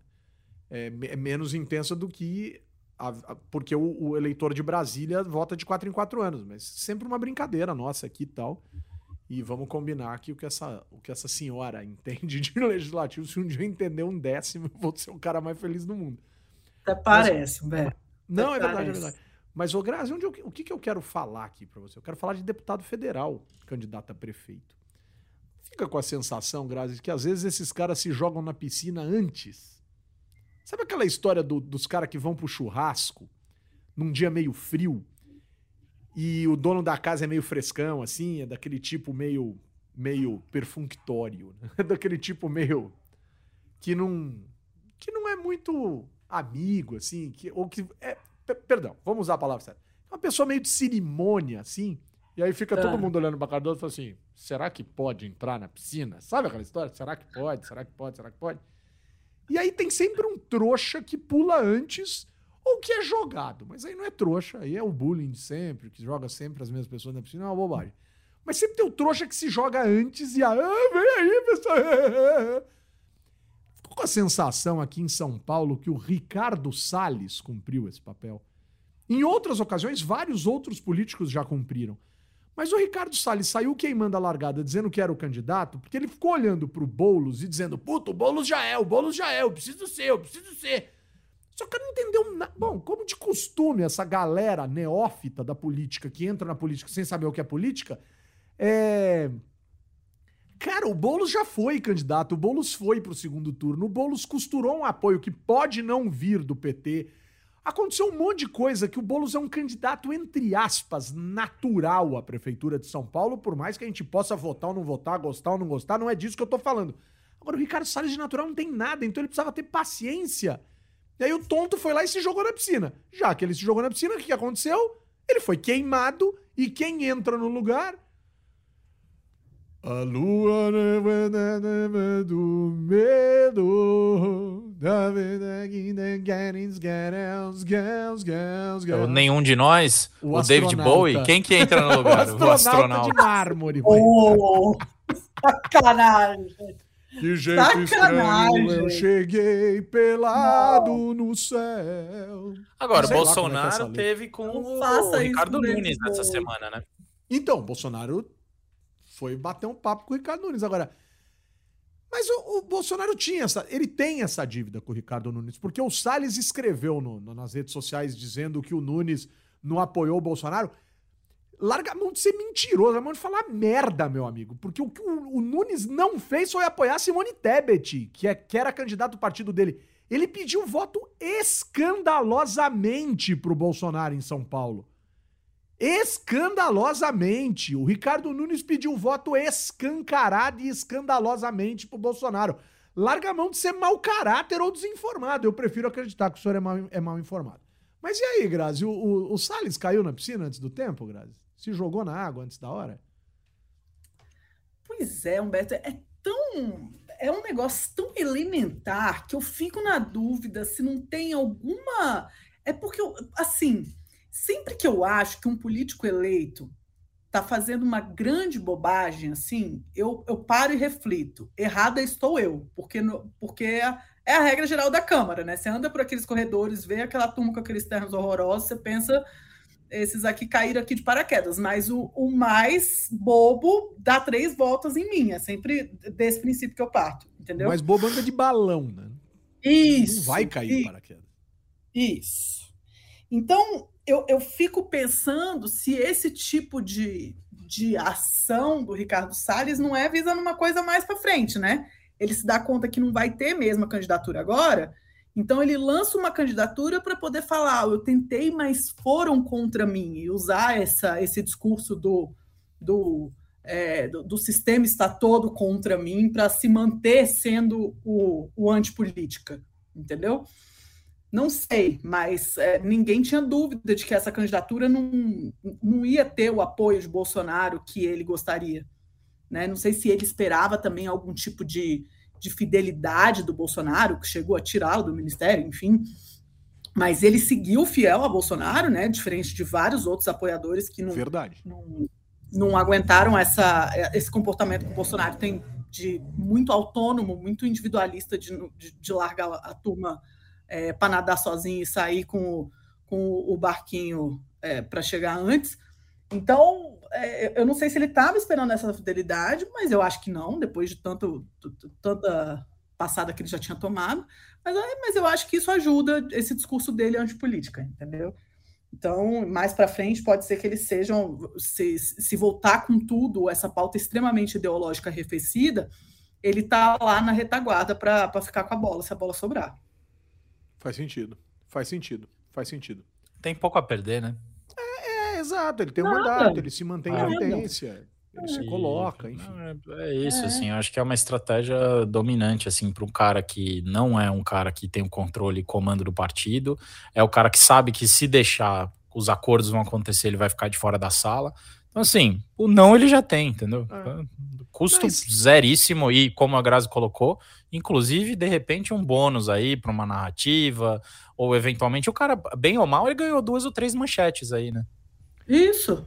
é, é menos intensa do que. A, a, porque o, o, eleitor de Brasília vota de quatro em quatro anos, mas sempre uma brincadeira nossa aqui e tal. E vamos combinar que o que essa, o que essa senhora entende de legislativo, se um dia eu entender um décimo, eu vou ser o cara mais feliz do mundo. Até parece, velho. Não, é verdade, é verdade. Mas, ô Grazi, onde eu, o que, que eu quero falar aqui para você? Eu quero falar de deputado federal, candidato a prefeito fica com a sensação, Grazi, que às vezes esses caras se jogam na piscina antes. Sabe aquela história do, dos caras que vão pro churrasco num dia meio frio e o dono da casa é meio frescão, assim, é daquele tipo meio meio perfunctório, né? daquele tipo meio que não que não é muito amigo, assim, que, ou que é, perdão, vamos usar a palavra certa. Uma pessoa meio de cerimônia, assim, e aí fica todo ah. mundo olhando pra cara do outro e fala assim: será que pode entrar na piscina? Sabe aquela história? Será que pode? Será que pode? Será que pode? E aí tem sempre um trouxa que pula antes ou que é jogado. Mas aí não é trouxa, aí é o bullying de sempre, que joga sempre as mesmas pessoas na piscina, é uma bobagem. Mas sempre tem o trouxa que se joga antes e a. Ah, vem aí, pessoal. Ficou com a sensação aqui em São Paulo que o Ricardo Salles cumpriu esse papel. Em outras ocasiões, vários outros políticos já cumpriram. Mas o Ricardo Salles saiu queimando a largada dizendo que era o candidato, porque ele ficou olhando pro Boulos e dizendo: Puta, o Boulos já é, o Boulos já é, eu preciso ser, eu preciso ser. Só que não entendeu nada. Bom, como de costume, essa galera neófita da política que entra na política sem saber o que é política, é. Cara, o Boulos já foi candidato, o Boulos foi pro segundo turno, o Boulos costurou um apoio que pode não vir do PT. Aconteceu um monte de coisa que o Boulos é um candidato, entre aspas, natural à Prefeitura de São Paulo, por mais que a gente possa votar ou não votar, gostar ou não gostar, não é disso que eu tô falando. Agora, o Ricardo Salles de natural não tem nada, então ele precisava ter paciência. E aí o tonto foi lá e se jogou na piscina. Já que ele se jogou na piscina, o que aconteceu? Ele foi queimado e quem entra no lugar? A lua do medo. O nenhum de nós, o, O David astronauta. Bowie, quem que entra no lugar? o astronauta, de mármore. Oh, sacanagem. Que jeito Sacanagem. estranho eu cheguei pelado no céu. Agora, é é Bolsonaro letra. teve com Não o Ricardo Nunes essa semana, né? Então, Bolsonaro foi bater um papo com o Ricardo Nunes. Agora, mas o, o Bolsonaro tinha essa, ele tem essa dívida com o Ricardo Nunes, porque o Salles escreveu no- no- nas redes sociais dizendo que o Nunes não apoiou o Bolsonaro. Larga a mão de ser mentiroso, larga a mão de falar merda, meu amigo. Porque o que o, o Nunes não fez foi apoiar Simone Tebet, que, é, que era candidato do partido dele. Ele pediu voto escandalosamente pro Bolsonaro em São Paulo. Escandalosamente. O Ricardo Nunes pediu voto escancarado e escandalosamente pro Bolsonaro. Larga a mão de ser mau caráter ou desinformado. Eu prefiro acreditar que o senhor é mal, é mal informado. Mas e aí, Grazi? O, o, o Salles caiu na piscina antes do tempo, Grazi? Se jogou na água antes da hora? Pois é, Humberto, é tão. É um negócio tão elementar que eu fico na dúvida se não tem alguma. É porque, eu, assim, sempre que eu acho que um político eleito está fazendo uma grande bobagem, assim, eu, eu paro e reflito. Errada estou eu, porque, no- porque é, é a regra geral da Câmara, né? Você anda por aqueles corredores, vê aquela turma com aqueles ternos horrorosos, você pensa, esses aqui caíram aqui de paraquedas, mas o, o mais bobo dá três voltas em mim, é sempre desse princípio que eu parto, entendeu? Mas bobo anda de balão, né? Isso. Não vai cair de paraquedas. Isso. Então, eu, eu fico pensando se esse tipo de, de ação do Ricardo Salles não é visando uma coisa mais para frente, né? Ele se dá conta que não vai ter mesmo a candidatura agora, então ele lança uma candidatura para poder falar: "Ah, eu tentei, mas foram contra mim, e usar essa, esse discurso do, do, é, do, do sistema está todo contra mim para se manter sendo o, o antipolítica, entendeu? Não sei, mas é, ninguém tinha dúvida de que essa candidatura não, não ia ter o apoio de Bolsonaro que ele gostaria. Né? Não sei se ele esperava também algum tipo de, de fidelidade do Bolsonaro, que chegou a tirá-lo do ministério, enfim. Mas ele seguiu fiel a Bolsonaro, né? diferente de vários outros apoiadores que não, Verdade. não, não aguentaram essa, esse comportamento que o Bolsonaro tem de muito autônomo, muito individualista de, de, de largar a turma é, para nadar sozinho e sair com, o- com o barquinho é, para chegar antes. Então, é, eu não sei se ele estava esperando essa fidelidade, mas eu acho que não, depois de tanto, tanta passada que ele já tinha tomado. Mas, mas eu acho que isso ajuda esse discurso dele antipolítica, entendeu? Então, mais para frente, pode ser que eles sejam, se, se voltar com tudo, essa pauta extremamente ideológica arrefecida, ele tá lá na retaguarda para ficar com a bola, se a bola sobrar. Faz sentido. Faz sentido. Faz sentido. Tem pouco a perder, né? É, exato. Ele tem um Nada. mandato, ele se mantém em evidência. Ele se coloca, enfim. Não, é, é isso, É. assim, eu acho que é uma estratégia dominante, assim, para um cara que não é um cara que tem o controle e comando do partido, é o cara que sabe que se deixar os acordos vão acontecer, ele vai ficar de fora da sala. Então, assim, o não ele já tem, entendeu? É. Custo Mas- zeríssimo e, como a Grazi colocou, inclusive, de repente, um bônus aí para uma narrativa, ou eventualmente o cara, bem ou mal, ele ganhou duas ou três manchetes aí, né? Isso.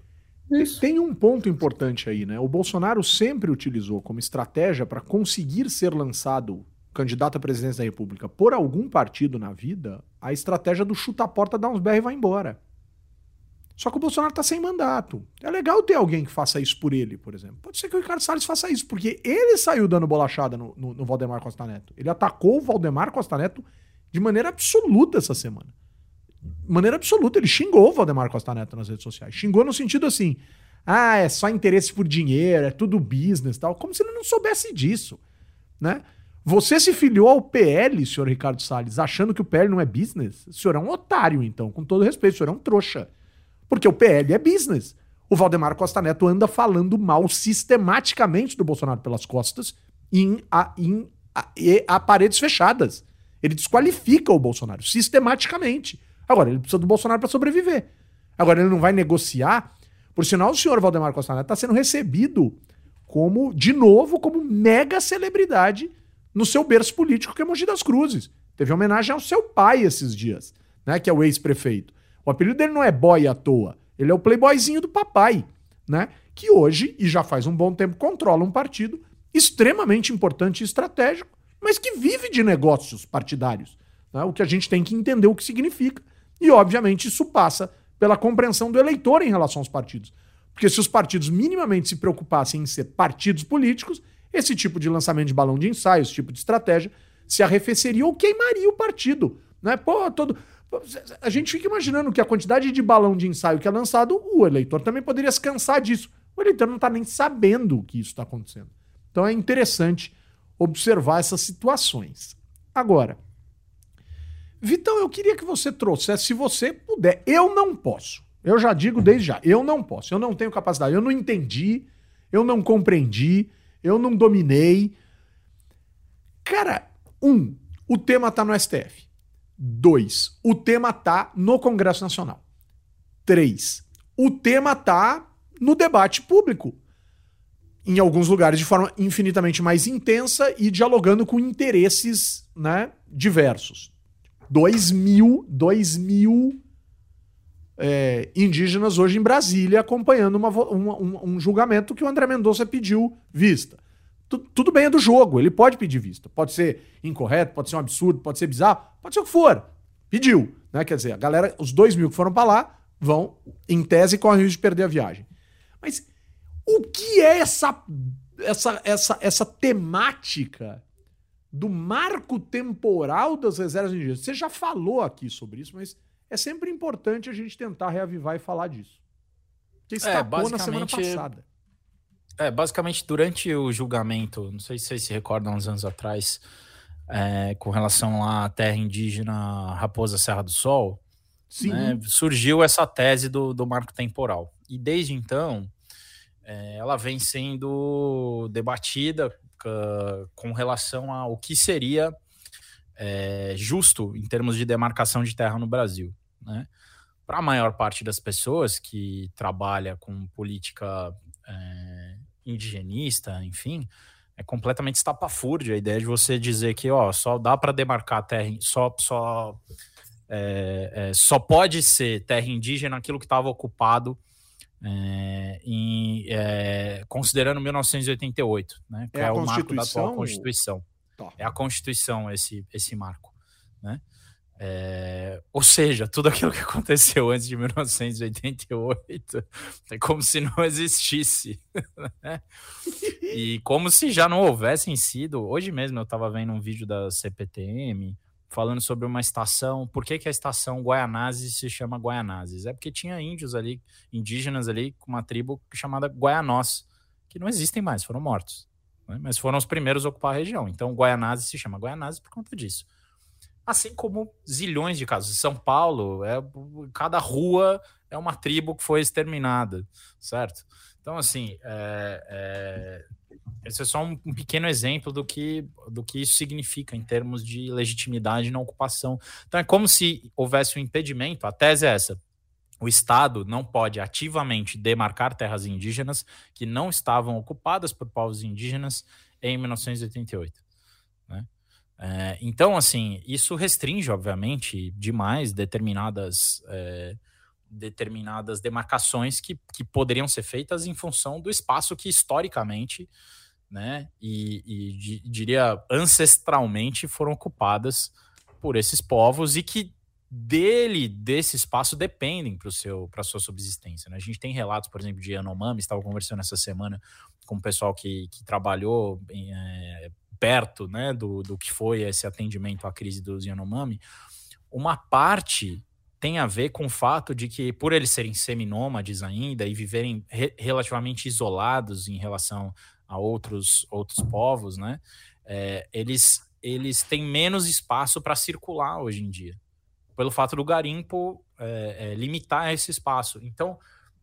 Isso. Tem um ponto importante aí, né? O Bolsonaro sempre utilizou como estratégia para conseguir ser lançado candidato à presidência da República por algum partido na vida, a estratégia do chuta a porta, dá uns berros e vai embora. Só que o Bolsonaro tá sem mandato. É legal ter alguém que faça isso por ele, por exemplo. Pode ser que o Ricardo Salles faça isso, porque ele saiu dando bolachada no, no, no Valdemar Costa Neto. Ele atacou o Valdemar Costa Neto de maneira absoluta essa semana. De maneira absoluta. Ele xingou o Valdemar Costa Neto nas redes sociais. Xingou no sentido assim: ah, é só interesse por dinheiro, é tudo business tal. Como se ele não soubesse disso, né? Você se filiou ao PL, senhor Ricardo Salles, achando que o PL não é business? O senhor é um otário, então, com todo respeito, o senhor é um trouxa. Porque o PL é business. O Valdemar Costa Neto anda falando mal sistematicamente do Bolsonaro pelas costas em, a, em a, e a paredes fechadas. Ele desqualifica o Bolsonaro sistematicamente. Agora, ele precisa do Bolsonaro para sobreviver. Agora, ele não vai negociar. Por sinal, o senhor Valdemar Costa Neto está sendo recebido como, de novo, como mega celebridade no seu berço político, que é Mogi das Cruzes. Teve homenagem ao seu pai esses dias, né? Que é o ex-prefeito. O apelido dele não é boy à toa. Ele é o playboyzinho do papai, né? Que hoje, e já faz um bom tempo, controla um partido extremamente importante e estratégico, mas que vive de negócios partidários. né? O que a gente tem que entender o que significa. E, obviamente, isso passa pela compreensão do eleitor em relação aos partidos. Porque se os partidos minimamente se preocupassem em ser partidos políticos, esse tipo de lançamento de balão de ensaio, esse tipo de estratégia, se arrefeceria ou queimaria o partido. Né? Pô, todo. A gente fica imaginando que a quantidade de balão de ensaio que é lançado, o eleitor também poderia se cansar disso. O eleitor não está nem sabendo que isso está acontecendo. Então é interessante observar essas situações. Agora, Vitão, eu queria que você trouxesse, se você puder. Eu não posso. Eu já digo desde já, eu não posso. Eu não tenho capacidade. Eu não entendi, eu não compreendi, eu não dominei. Cara, um, o tema tá no STF. Dois, o tema tá no Congresso Nacional. Três, o tema tá no debate público. Em alguns lugares de forma infinitamente mais intensa e dialogando com interesses né, diversos. Dois mil, mil é, indígenas hoje em Brasília acompanhando uma uma- um, um julgamento que o André Mendonça pediu vista. Tu- tudo bem é do jogo, ele pode pedir vista. Pode ser incorreto, pode ser um absurdo, pode ser bizarro, pode ser o que for. Pediu. Né? Quer dizer, a galera, os dois mil que foram pra lá, vão, em tese, correm o risco de perder a viagem. Mas o que é essa, essa, essa, essa temática do marco temporal das reservas indígenas? Você já falou aqui sobre isso, mas é sempre importante a gente tentar reavivar e falar disso. Porque escapou na semana passada. É, basicamente, durante o julgamento, não sei se vocês se recordam, uns anos atrás, é, com relação à terra indígena Raposa Serra do Sol, né, surgiu essa tese do, do marco temporal. E desde então, é, ela vem sendo debatida com relação ao que seria é, justo em termos de demarcação de terra no Brasil. Né? Para a maior parte das pessoas que trabalha com política é, indigenista, enfim, é completamente estapafúrdia a ideia de você dizer que ó, só dá para demarcar terra, só, só é, é, só pode ser terra indígena aquilo que estava ocupado é, em, é, considerando 1988, né? Que É é, o marco da atual Constituição. Tá. É a Constituição esse, esse marco, né? É, ou seja, tudo aquilo que aconteceu antes de 1988 é como se não existisse. né? E como se já não houvessem sido. Hoje mesmo eu estava vendo um vídeo da CPTM falando sobre uma estação. Por que, que a estação Guaianazes se chama Guaianazes? É porque tinha índios ali, indígenas ali, com uma tribo chamada Guaianós, que não existem mais, foram mortos. né? Mas foram os primeiros a ocupar a região. Então Guaianazes se chama Guaianazes por conta disso. Assim como zilhões de casos. São Paulo, é, cada rua é uma tribo que foi exterminada, certo? Então, assim, é, é, esse é só um, um pequeno exemplo do que, do que isso significa em termos de legitimidade na ocupação. Então, é como se houvesse um impedimento, a tese é essa, o Estado não pode ativamente demarcar terras indígenas que não estavam ocupadas por povos indígenas em 1988. Né? É, então, assim, isso restringe, obviamente, demais determinadas, é, determinadas demarcações que, que poderiam ser feitas em função do espaço que historicamente, né, e, e diria ancestralmente foram ocupadas por esses povos e que dele, desse espaço, dependem para a sua subsistência. Né? A gente tem relatos, por exemplo, de Yanomami, estava conversando essa semana com o pessoal que, que trabalhou em, é, perto né, do, do que foi esse atendimento à crise dos Yanomami. Uma parte tem a ver com o fato de que, por eles serem seminômades ainda e viverem re relativamente isolados em relação a outros, outros povos, né, é, eles, eles têm menos espaço para circular hoje em dia pelo fato do garimpo é, é, limitar esse espaço. Então,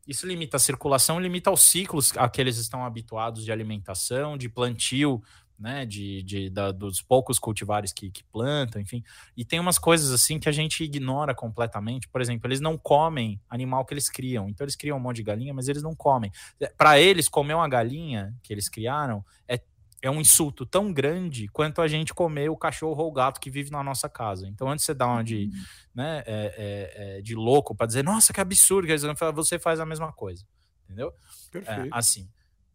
isso limita a circulação, limita os ciclos a que eles estão habituados de alimentação, de plantio, né, de, de da, dos poucos cultivares que, que, plantam, enfim. E tem umas coisas assim que a gente ignora completamente. Por exemplo, eles não comem animal que eles criam. Então eles criam um monte de galinha, mas eles não comem. Para eles, comer uma galinha que eles criaram é é um insulto tão grande quanto a gente comer o cachorro ou o gato que vive na nossa casa. Então, antes de você dar uma de, uhum. né, é, é, é, de louco para dizer, nossa, que absurdo, você faz a mesma coisa. Entendeu? É, Perfeito. assim.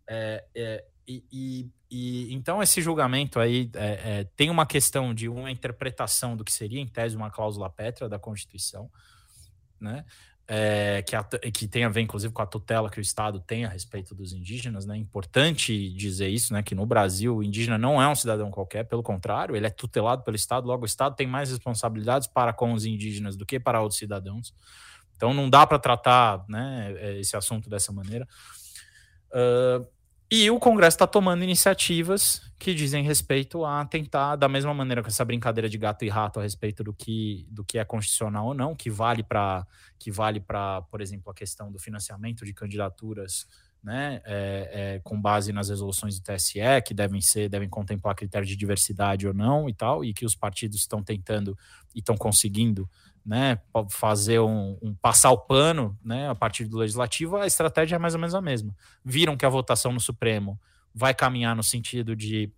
É, é, e, e, e, então, esse julgamento aí tem uma questão de uma interpretação do que seria, em tese, uma cláusula pétrea da Constituição. Né? é, que, a, que tem a ver, inclusive, com a tutela que o Estado tem a respeito dos indígenas. Né? Importante dizer isso, né? que no Brasil o indígena não é um cidadão qualquer, pelo contrário, ele é tutelado pelo Estado, logo o Estado tem mais responsabilidades para com os indígenas do que para outros cidadãos. Então não dá para tratar né, esse assunto dessa maneira. Uh, e o Congresso está tomando iniciativas que dizem respeito a tentar, da mesma maneira com essa brincadeira de gato e rato a respeito do que, do que é constitucional ou não, que vale para, que vale para, por exemplo, a questão do financiamento de candidaturas, né, é, é, com base nas resoluções do TSE, que devem ser, devem contemplar critérios de diversidade ou não e tal, e que os partidos estão tentando e estão conseguindo né, fazer um, um, passar o pano, né, a partir do legislativo, a estratégia é mais ou menos a mesma. Viram que a votação no Supremo vai caminhar no sentido de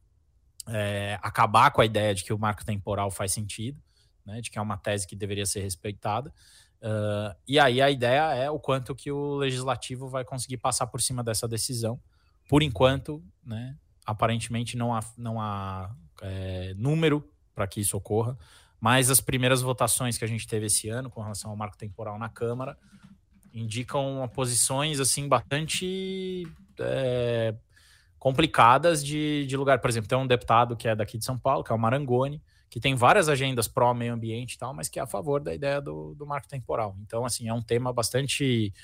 é, acabar com a ideia de que o marco temporal faz sentido, né, de que é uma tese que deveria ser respeitada. Uh, e aí a ideia é o quanto que o legislativo vai conseguir passar por cima dessa decisão. Por enquanto, né, aparentemente não há, não há é, número para que isso ocorra. Mas as primeiras votações que a gente teve esse ano com relação ao marco temporal na Câmara indicam posições assim bastante é, complicadas de, de lugar. Por exemplo, tem um deputado que é daqui de São Paulo, que é o Marangoni, que tem várias agendas pró-meio ambiente e tal, mas que é a favor da ideia do, do marco temporal. Então, assim, é um tema bastante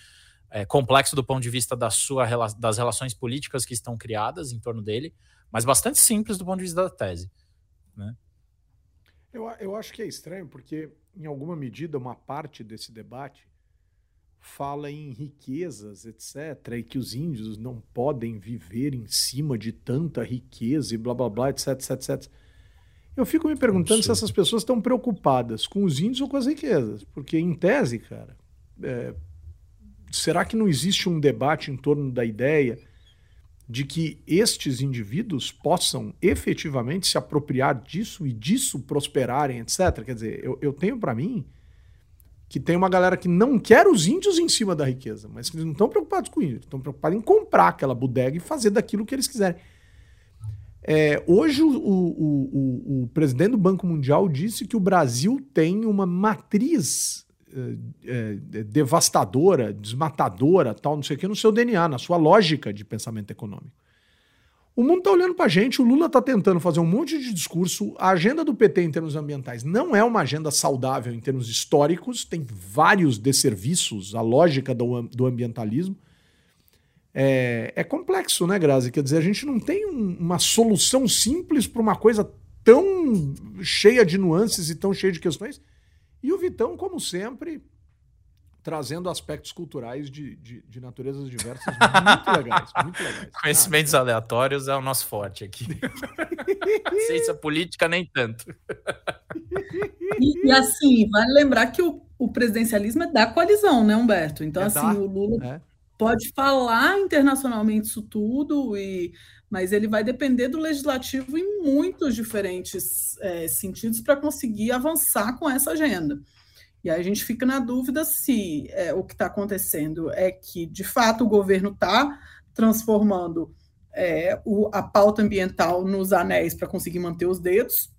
é, complexo do ponto de vista da sua, das relações políticas que estão criadas em torno dele, mas bastante simples do ponto de vista da tese. Né? Eu, eu acho que é estranho, porque, em alguma medida, uma parte desse debate fala em riquezas, etc., e que os índios não podem viver em cima de tanta riqueza e blá blá blá, etc, etc, etc. Eu fico me perguntando se essas pessoas estão preocupadas com os índios ou com as riquezas, porque, em tese, cara, é, será que não existe um debate em torno da ideia de que estes indivíduos possam efetivamente se apropriar disso e disso prosperarem, etc. Quer dizer, eu, eu tenho para mim que tem uma galera que não quer os índios em cima da riqueza, mas que eles não estão preocupados com isso, estão preocupados em comprar aquela bodega e fazer daquilo que eles quiserem. É, hoje o, o, o, o presidente do Banco Mundial disse que o Brasil tem uma matriz é, devastadora, desmatadora, tal, não sei o que, no seu DNA, na sua lógica de pensamento econômico. O mundo está olhando para a gente, o Lula está tentando fazer um monte de discurso. A agenda do PT em termos ambientais não é uma agenda saudável em termos históricos, tem vários desserviços, a lógica do, do ambientalismo. É, é, complexo, né, Grazi? Quer dizer, a gente não tem um, uma solução simples para uma coisa tão cheia de nuances e tão cheia de questões e o Vitão, como sempre, trazendo aspectos culturais de, de, de naturezas diversas muito legais, muito legais. Conhecimentos ah, aleatórios é o nosso forte aqui. Ciência política nem tanto. E, e, assim, vale lembrar que o o presidencialismo é da coalizão, né, Humberto? Então, É assim, da- o Lula É. pode falar internacionalmente isso tudo, e, mas ele vai depender do legislativo em muitos diferentes é, sentidos para conseguir avançar com essa agenda. E aí a gente fica na dúvida se é, o que está acontecendo é que, de fato, o governo está transformando é, o- a pauta ambiental nos anéis para conseguir manter os dedos,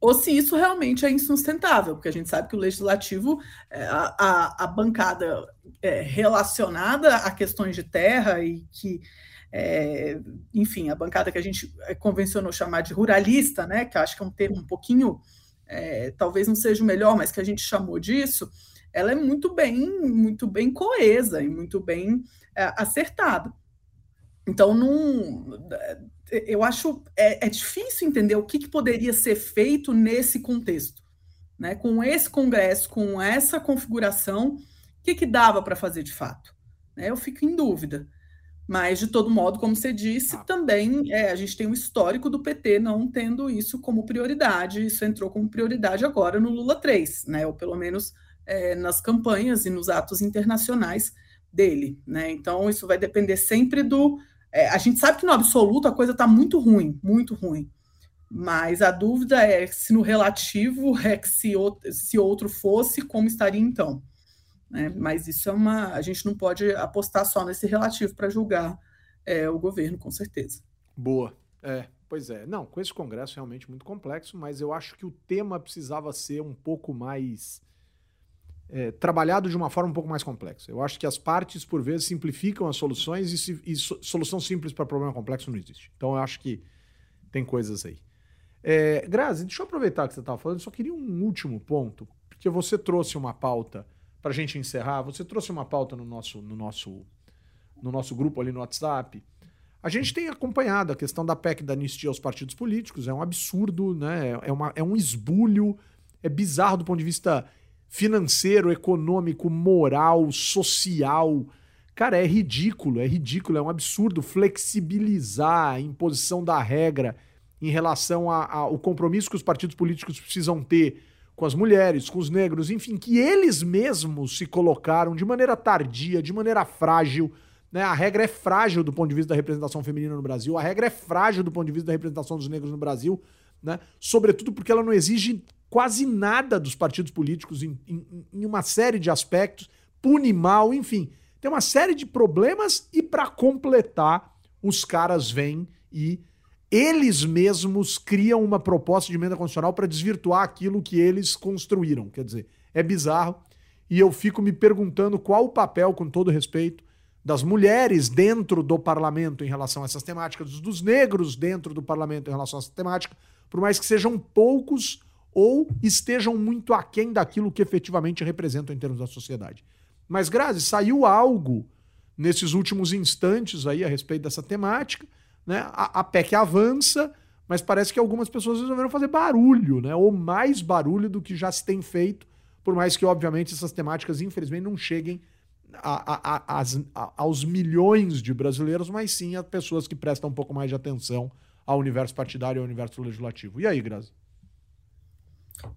ou se isso realmente é insustentável, porque a gente sabe que o legislativo, é, a, a- a bancada é, relacionada a questões de terra e que, é, enfim, a bancada que a gente é, convencionou chamar de ruralista, né, que acho que é um termo um pouquinho, é, talvez não seja o melhor, mas que a gente chamou disso, ela é muito bem, muito bem coesa e muito bem é, acertada. Então, não, eu acho é, é difícil entender o que, que poderia ser feito nesse contexto, né? Com esse Congresso, com essa configuração, o que, que dava para fazer de fato? Né? Eu fico em dúvida. Mas, de todo modo, como você disse, Ah. também é, a gente tem um histórico do PT não tendo isso como prioridade. Isso entrou como prioridade agora no Lula 3, né? ou pelo menos é, nas campanhas e nos atos internacionais dele. Né? Então, isso vai depender sempre do. é, a gente sabe que no absoluto a coisa está muito ruim, muito ruim. Mas a dúvida é se no relativo é que se outro, se outro fosse, como estaria então? Né? Mas isso é uma. A gente não pode apostar só nesse relativo para julgar é, o governo, com certeza. Boa. É, pois é. Não, com esse congresso é realmente muito complexo, mas eu acho que o tema precisava ser um pouco mais. é, trabalhado de uma forma um pouco mais complexa. Eu acho que as partes, por vezes, simplificam as soluções e, se- e so- solução simples para problema complexo não existe. Então eu acho que tem coisas aí. É, Grazi, deixa eu aproveitar que você estava falando, só queria um último ponto, porque você trouxe uma pauta para a gente encerrar, você trouxe uma pauta no nosso, no nosso, no nosso grupo ali no WhatsApp. A gente tem acompanhado a questão da PEC da anistia aos partidos políticos, é um absurdo, né? É, uma, é um esbulho, é bizarro do ponto de vista financeiro, econômico, moral, social. Cara, é ridículo, é ridículo, é um absurdo flexibilizar a imposição da regra em relação ao compromisso que os partidos políticos precisam ter com as mulheres, com os negros, enfim, que eles mesmos se colocaram de maneira tardia, de maneira frágil. Né? A regra é frágil do ponto de vista da representação feminina no Brasil, a regra é frágil do ponto de vista da representação dos negros no Brasil, né? sobretudo porque ela não exige quase nada dos partidos políticos em, em- em uma série de aspectos, pune mal, enfim. Tem uma série de problemas e para completar, os caras vêm e eles mesmos criam uma proposta de emenda constitucional para desvirtuar aquilo que eles construíram. Quer dizer, é bizarro. E eu fico me perguntando qual o papel, com todo respeito, das mulheres dentro do parlamento em relação a essas temáticas, dos negros dentro do parlamento em relação a essa temática, por mais que sejam poucos ou estejam muito aquém daquilo que efetivamente representam em termos da sociedade. Mas, Grazi, saiu algo nesses últimos instantes aí a respeito dessa temática, né? A, a PEC avança, mas parece que algumas pessoas resolveram fazer barulho, né? Ou mais barulho do que já se tem feito, por mais que, obviamente, essas temáticas, infelizmente, não cheguem a- a- a- às- a- aos milhões de brasileiros, mas sim a pessoas que prestam um pouco mais de atenção ao universo partidário e ao universo legislativo. E aí, Grazi?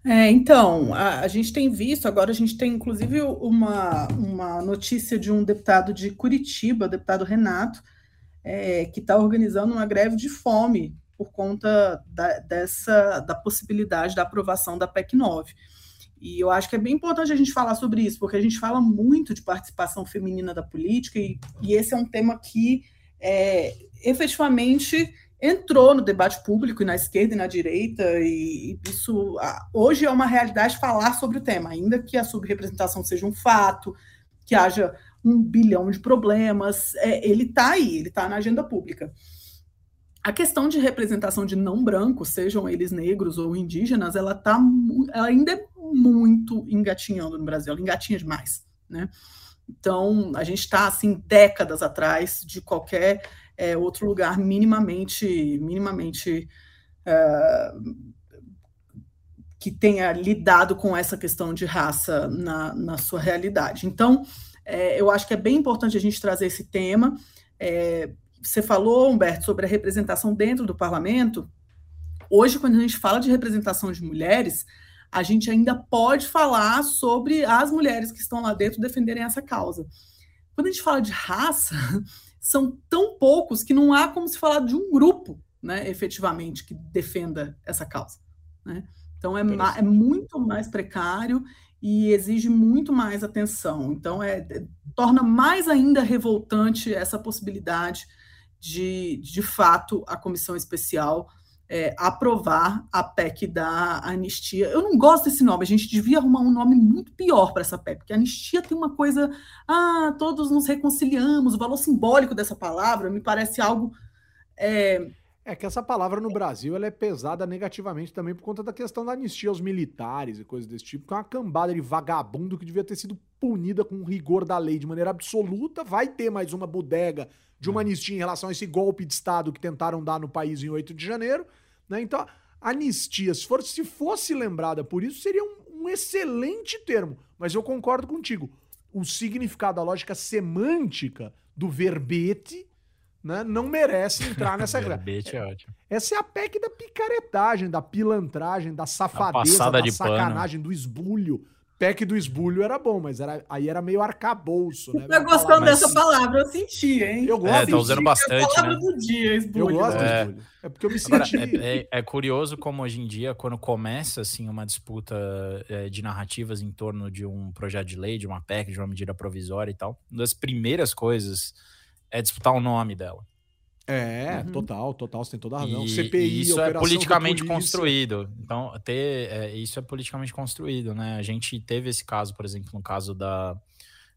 É, então, a, a gente tem visto, agora a gente tem inclusive uma, uma notícia de um deputado de Curitiba, deputado Renato, é, que está organizando uma greve de fome por conta da, dessa, da possibilidade da aprovação da PEC 9. E eu acho que é bem importante a gente falar sobre isso, porque a gente fala muito de participação feminina da política, e, e esse é um tema que é, efetivamente entrou no debate público na esquerda e na direita, e isso hoje é uma realidade falar sobre o tema, ainda que a subrepresentação seja um fato, que haja um bilhão de problemas, é, ele está aí, ele está na agenda pública. A questão de representação de não brancos, sejam eles negros ou indígenas, ela, tá, ela ainda é muito engatinhando no Brasil, ela engatinha demais, né? Então, a gente está, assim, décadas atrás de qualquer é, outro lugar minimamente, minimamente é, que tenha lidado com essa questão de raça na, na sua realidade. Então, é, eu acho que é bem importante a gente trazer esse tema. É, você falou, Humberto, sobre a representação dentro do parlamento. Hoje, quando a gente fala de representação de mulheres, a gente ainda pode falar sobre as mulheres que estão lá dentro defenderem essa causa. Quando a gente fala de raça, são tão poucos que não há como se falar de um grupo, né, efetivamente, que defenda essa causa. Né? Então é, é, muito mais precário e exige muito mais atenção. Então é, é, torna mais ainda revoltante essa possibilidade de, de fato, a comissão especial é, aprovar a PEC da anistia. Eu não gosto desse nome, a gente devia arrumar um nome muito pior para essa PEC, porque anistia tem uma coisa, ah, todos nos reconciliamos, o valor simbólico dessa palavra me parece algo. É, é que essa palavra no Brasil ela é pesada negativamente também por conta da questão da anistia aos militares e coisas desse tipo, que é uma cambada de vagabundo que devia ter sido punida com rigor da lei de maneira absoluta. Vai ter mais uma bodega de uma anistia em relação a esse golpe de Estado que tentaram dar no país em 8 de janeiro. Né? Então, anistia, se, for, se fosse lembrada por isso, seria um, um excelente termo. Mas eu concordo contigo. O significado, a lógica semântica do verbete né, não merece entrar nessa verbete é ótimo. Essa é a PEC da picaretagem, da pilantragem, da safadeza, da sacanagem, pano. do esbulho. PEC do esbulho era bom, mas era, aí era meio arcabouço, né? Tá gostando mas... dessa palavra, eu senti, hein? Eu gosto. É, tá usando bastante, é a palavra né? do dia, esbulho. Eu gosto é. do esbulho. É porque eu me senti... Agora, é, é, é, curioso como hoje em dia, quando começa, assim, uma disputa é, de narrativas em torno de um projeto de lei, de uma PEC, de uma medida provisória e tal, uma das primeiras coisas é disputar o nome dela. É, uhum. total, total, você tem toda a razão. E, CPI, e isso é politicamente construído. Então, ter, é, isso é politicamente construído, né? A gente teve esse caso, por exemplo, no caso da,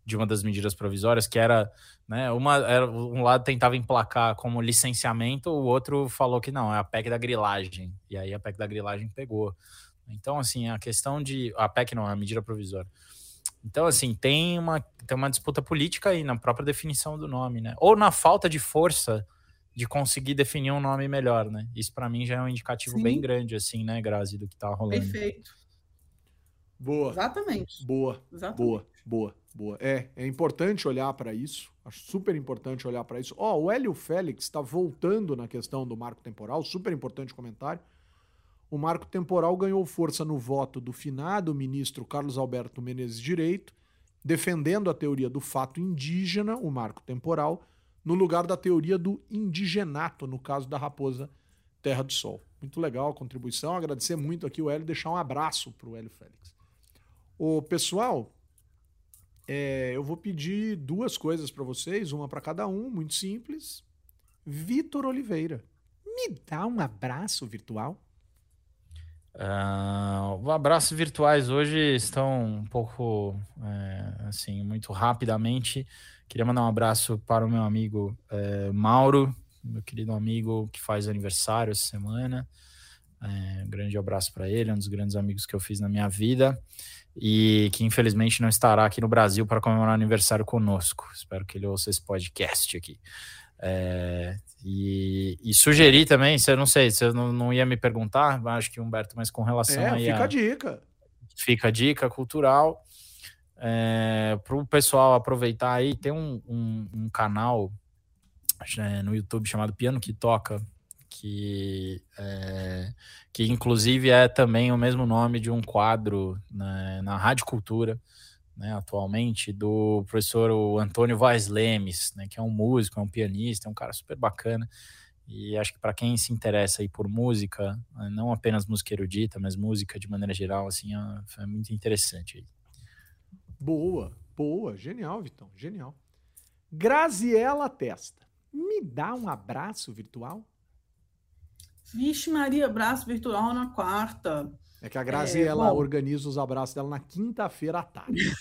de uma das medidas provisórias, que era, né, uma, era, um lado tentava emplacar como licenciamento, o outro falou que não, é a PEC da grilagem. E aí a PEC da grilagem pegou. Então, assim, a questão de. A PEC não, é a medida provisória. Então, assim, tem uma, tem uma disputa política aí na própria definição do nome, né? Ou na falta de força de conseguir definir um nome melhor, né? Isso para mim já é um indicativo Sim. bem grande, assim, né, Grazi, do que tá rolando. Perfeito. Boa. Exatamente. Boa. Exatamente. Boa, boa, boa. É, é importante olhar para isso. Acho super importante olhar para isso. Ó, oh, o Hélio Félix está voltando na questão do marco temporal, super importante comentário. O marco temporal ganhou força no voto do finado ministro Carlos Alberto Menezes Direito, defendendo a teoria do fato indígena, o marco temporal, no lugar da teoria do indigenato, no caso da raposa Terra do Sol. Muito legal a contribuição, agradecer muito aqui o Hélio, deixar um abraço para o Hélio Félix. O pessoal, é, eu vou pedir duas coisas para vocês, uma para cada um, muito simples. Vitor Oliveira, me dá um abraço virtual? Uh, os abraços virtuais hoje estão um pouco, é, assim, muito rapidamente. Queria mandar um abraço para o meu amigo é, Mauro, meu querido amigo que faz aniversário essa semana. É, um grande abraço para ele, um dos grandes amigos que eu fiz na minha vida e que infelizmente não estará aqui no Brasil para comemorar aniversário conosco. Espero que ele ouça esse podcast aqui. É, e, e sugerir também, se eu não sei, se eu não, não ia me perguntar, acho que Humberto, mas com relação é, fica a, a dica. Fica a dica cultural é, para o pessoal aproveitar aí, tem um, um, um canal é, no YouTube chamado Piano que Toca, que, é, que inclusive é também o mesmo nome de um quadro né, na Rádio Cultura, né, atualmente, do professor Antônio Vaz Lemes, né, que é um músico, é um pianista, é um cara super bacana. E acho que para quem se interessa aí por música, não apenas música erudita, mas música de maneira geral, assim, é, é muito interessante aí. Boa, boa, genial, Vitão, genial. Graziela Testa, me dá um abraço virtual? Vixe, Maria, abraço virtual na quarta. É que a Graziela é, organiza os abraços dela na quinta-feira à tarde.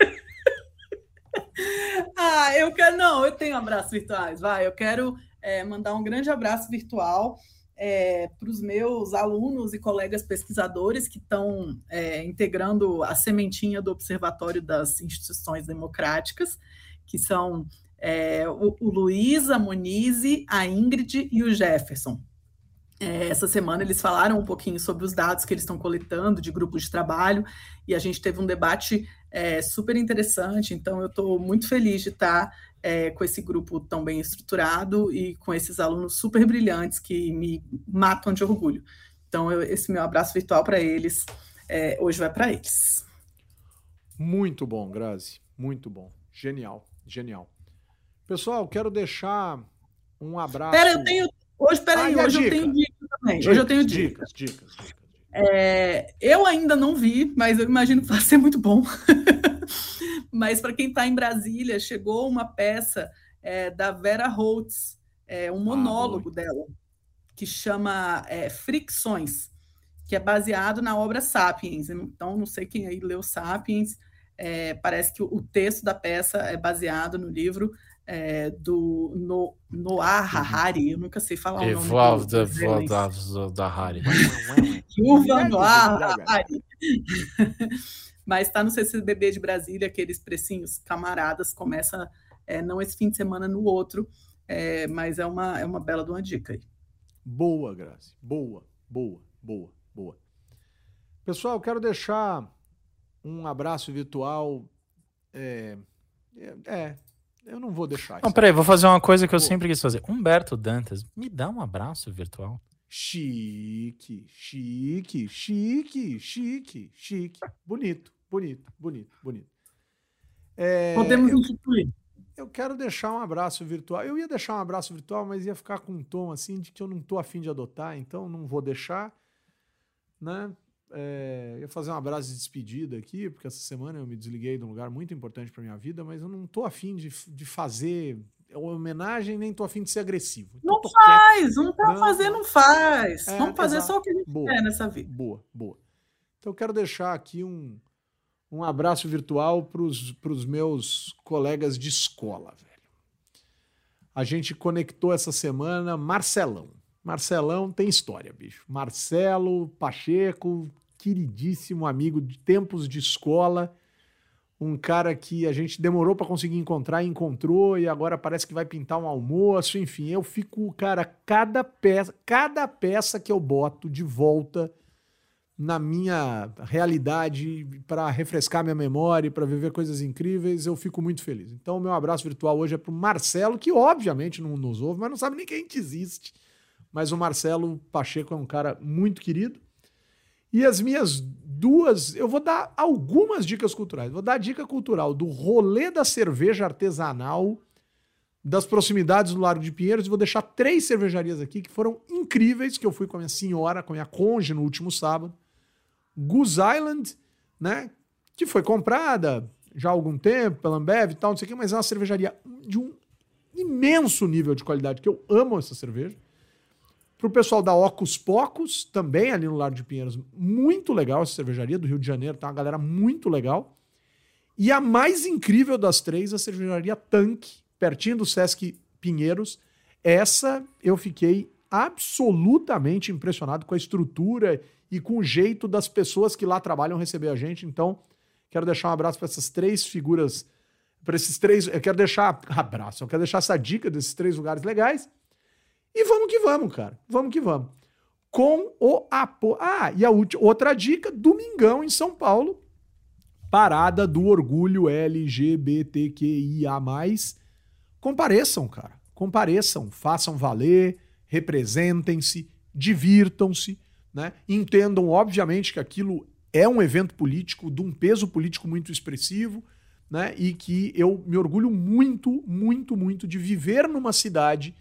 ah, eu quero. Não, eu tenho abraços virtuais, vai. Eu quero é, mandar um grande abraço virtual é, para os meus alunos e colegas pesquisadores que estão é, integrando a sementinha do Observatório das Instituições Democráticas, que são é, o, o Luiz, a Monize, a Ingrid e o Jefferson. É, essa semana eles falaram um pouquinho sobre os dados que eles estão coletando de grupos de trabalho e a gente teve um debate é, super interessante. Então, eu estou muito feliz de estar é, com esse grupo tão bem estruturado e com esses alunos super brilhantes que me matam de orgulho. Então, eu, esse meu abraço virtual para eles. é, hoje vai para eles. Muito bom, Grazi. Muito bom. Genial, genial. Pessoal, quero deixar um abraço. Pera, eu tenho. Hoje, peraí, Ah, hoje eu dica? tenho dica também. Dicas, hoje eu tenho dica. dicas, dicas, dicas. É, eu ainda não vi, mas eu imagino que vai ser muito bom. mas para quem está em Brasília, chegou uma peça é, da Vera Holtz, é, um monólogo dela, que chama é, Fricções, que é baseado na obra Sapiens. Então, não sei quem aí leu Sapiens, é, parece que o texto da peça é baseado no livro é, do no, Noah Harari, eu nunca sei falar o nome Evolve do- da Harry. Yuval Noah Harari. Mas está no CCBB de Brasília, aqueles precinhos camaradas, começa é, não esse fim de semana, no outro, é, mas é uma, é uma bela de uma dica aí. Boa, Grazi. Boa, boa, boa, boa. Pessoal, eu quero deixar um abraço virtual. É, é, é, eu não vou deixar. Não, isso. peraí, vou fazer uma coisa que eu Pô. sempre quis fazer. Humberto Dantas, me dá um abraço virtual. Chique, chique, chique, chique, chique. Bonito, bonito, bonito, bonito. É, Podemos eu, instituir. eu quero deixar um abraço virtual. Eu ia deixar um abraço virtual, mas ia ficar com um tom assim de que eu não tô afim de adotar, então não vou deixar. Né? É, ia fazer um abraço de despedida aqui, porque essa semana eu me desliguei de um lugar muito importante para minha vida, mas eu não tô afim de, de fazer homenagem, nem tô afim de ser agressivo. Então, Não tô quieto. faz, não Não, fazer, não faz. É, Vamos fazer exato. só o que a gente Boa. quer nessa vida. Boa, boa. Então eu quero deixar aqui um, um abraço virtual para os meus colegas de escola, velho. A gente conectou essa semana Marcelão. Marcelão tem história, bicho. Marcelo Pacheco, queridíssimo amigo de tempos de escola. Um cara que a gente demorou para conseguir encontrar, e encontrou e agora parece que vai pintar um almoço, enfim, eu fico, cara, cada peça, cada peça que eu boto de volta na minha realidade para refrescar minha memória, para viver coisas incríveis, eu fico muito feliz. Então, meu abraço virtual hoje é para o Marcelo, que obviamente não nos ouve, mas não sabe nem quem que existe. Mas o Marcelo Pacheco é um cara muito querido. E as minhas duas, eu vou dar algumas dicas culturais. Vou dar a dica cultural do rolê da cerveja artesanal das proximidades do Largo de Pinheiros. E vou deixar três cervejarias aqui que foram incríveis, que eu fui com a minha senhora, com a minha conge no último sábado. Goose Island, né? Que foi comprada já há algum tempo pela Ambev e tal, não sei o quê, mas é uma cervejaria de um imenso nível de qualidade, que eu amo essa cerveja. Pro pessoal da Ocus Pocos, também ali no Largo de Pinheiros, muito legal essa cervejaria do Rio de Janeiro, tá uma galera muito legal. E a mais incrível das três, a cervejaria Tanque, pertinho do Sesc Pinheiros. Essa eu fiquei absolutamente impressionado com a estrutura e com o jeito das pessoas que lá trabalham receber a gente. Então, quero deixar um abraço para essas três figuras, para esses três. Eu quero deixar abraço, eu quero deixar essa dica desses três lugares legais. E vamos que vamos, cara. Vamos que vamos. Com o apoio. Ah, e a última, outra dica: domingão em São Paulo. Parada do orgulho LGBTQIA. Compareçam, cara. Compareçam, façam valer, representem-se, divirtam-se, né? Entendam, obviamente, que aquilo é um evento político de um peso político muito expressivo, né? E que eu me orgulho muito, muito, muito de viver numa cidade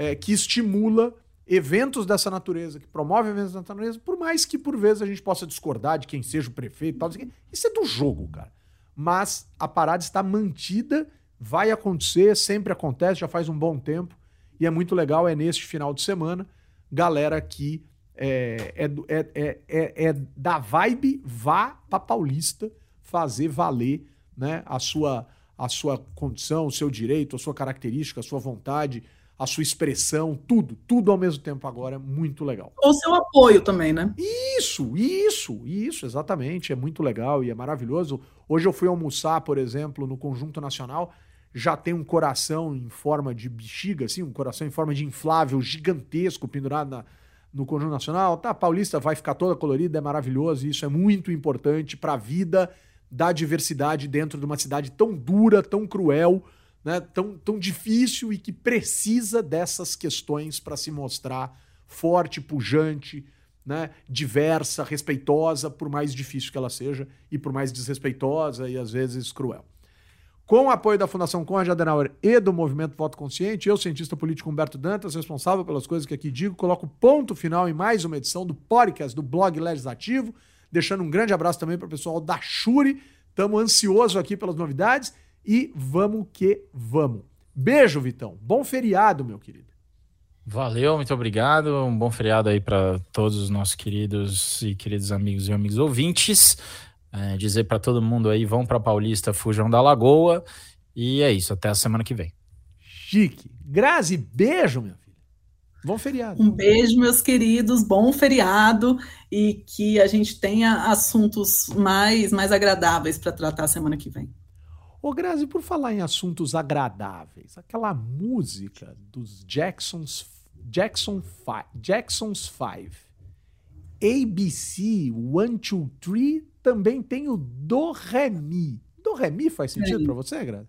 é, que estimula eventos dessa natureza, que promove eventos dessa natureza, por mais que por vezes a gente possa discordar de quem seja o prefeito e tal, isso é do jogo, cara. Mas a parada está mantida, vai acontecer, sempre acontece, já faz um bom tempo, e é muito legal, é neste final de semana, galera que é, é, é, é, é, é da vibe, vá pra Paulista fazer valer né, a, sua, a sua condição, o seu direito, a sua característica, a sua vontade, a sua expressão, tudo, tudo ao mesmo tempo agora é muito legal. Ou seu apoio também, né? Isso, isso, isso, exatamente. É muito legal e é maravilhoso. Hoje eu fui almoçar, por exemplo, no Conjunto Nacional, já tem um coração em forma de bexiga, assim, um coração em forma de inflável gigantesco pendurado na- no Conjunto Nacional. Tá, a Paulista vai ficar toda colorida, é maravilhoso, e isso é muito importante para a vida da diversidade dentro de uma cidade tão dura, tão cruel, né, tão, tão difícil e que precisa dessas questões para se mostrar forte, pujante, né, diversa, respeitosa, por mais difícil que ela seja e por mais desrespeitosa e às vezes cruel. Com o apoio da Fundação Conrad Adenauer e do Movimento Voto Consciente, eu, cientista político Humberto Dantas, responsável pelas coisas que aqui digo, coloco ponto final em mais uma edição do podcast do Blog Legislativo, deixando um grande abraço também para o pessoal da Shuri. Estamos ansiosos aqui pelas novidades e vamos que vamos. Beijo, Vitão. Bom feriado, meu querido. Valeu, muito obrigado. Um bom feriado aí para todos os nossos queridos e queridos amigos e amigos ouvintes. É, dizer para todo mundo aí, vão para Paulista, fujam da Lagoa. E é isso, até a semana que vem. Chique. Grazi, beijo, minha filha. Bom feriado. Um beijo, meus queridos, bom feriado e que a gente tenha assuntos mais, mais agradáveis para tratar semana que vem. Ô, Grazi, por falar em assuntos agradáveis, aquela música dos Jacksons, Jackson Five, Jacksons Five, ABC One Two Three também tem o Do Ré Mi. Do Ré Mi faz sentido para você, Grazi?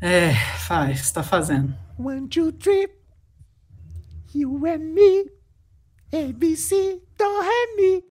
É, faz, está fazendo. One, two, three, you and me, ABC, Do Ré Mi.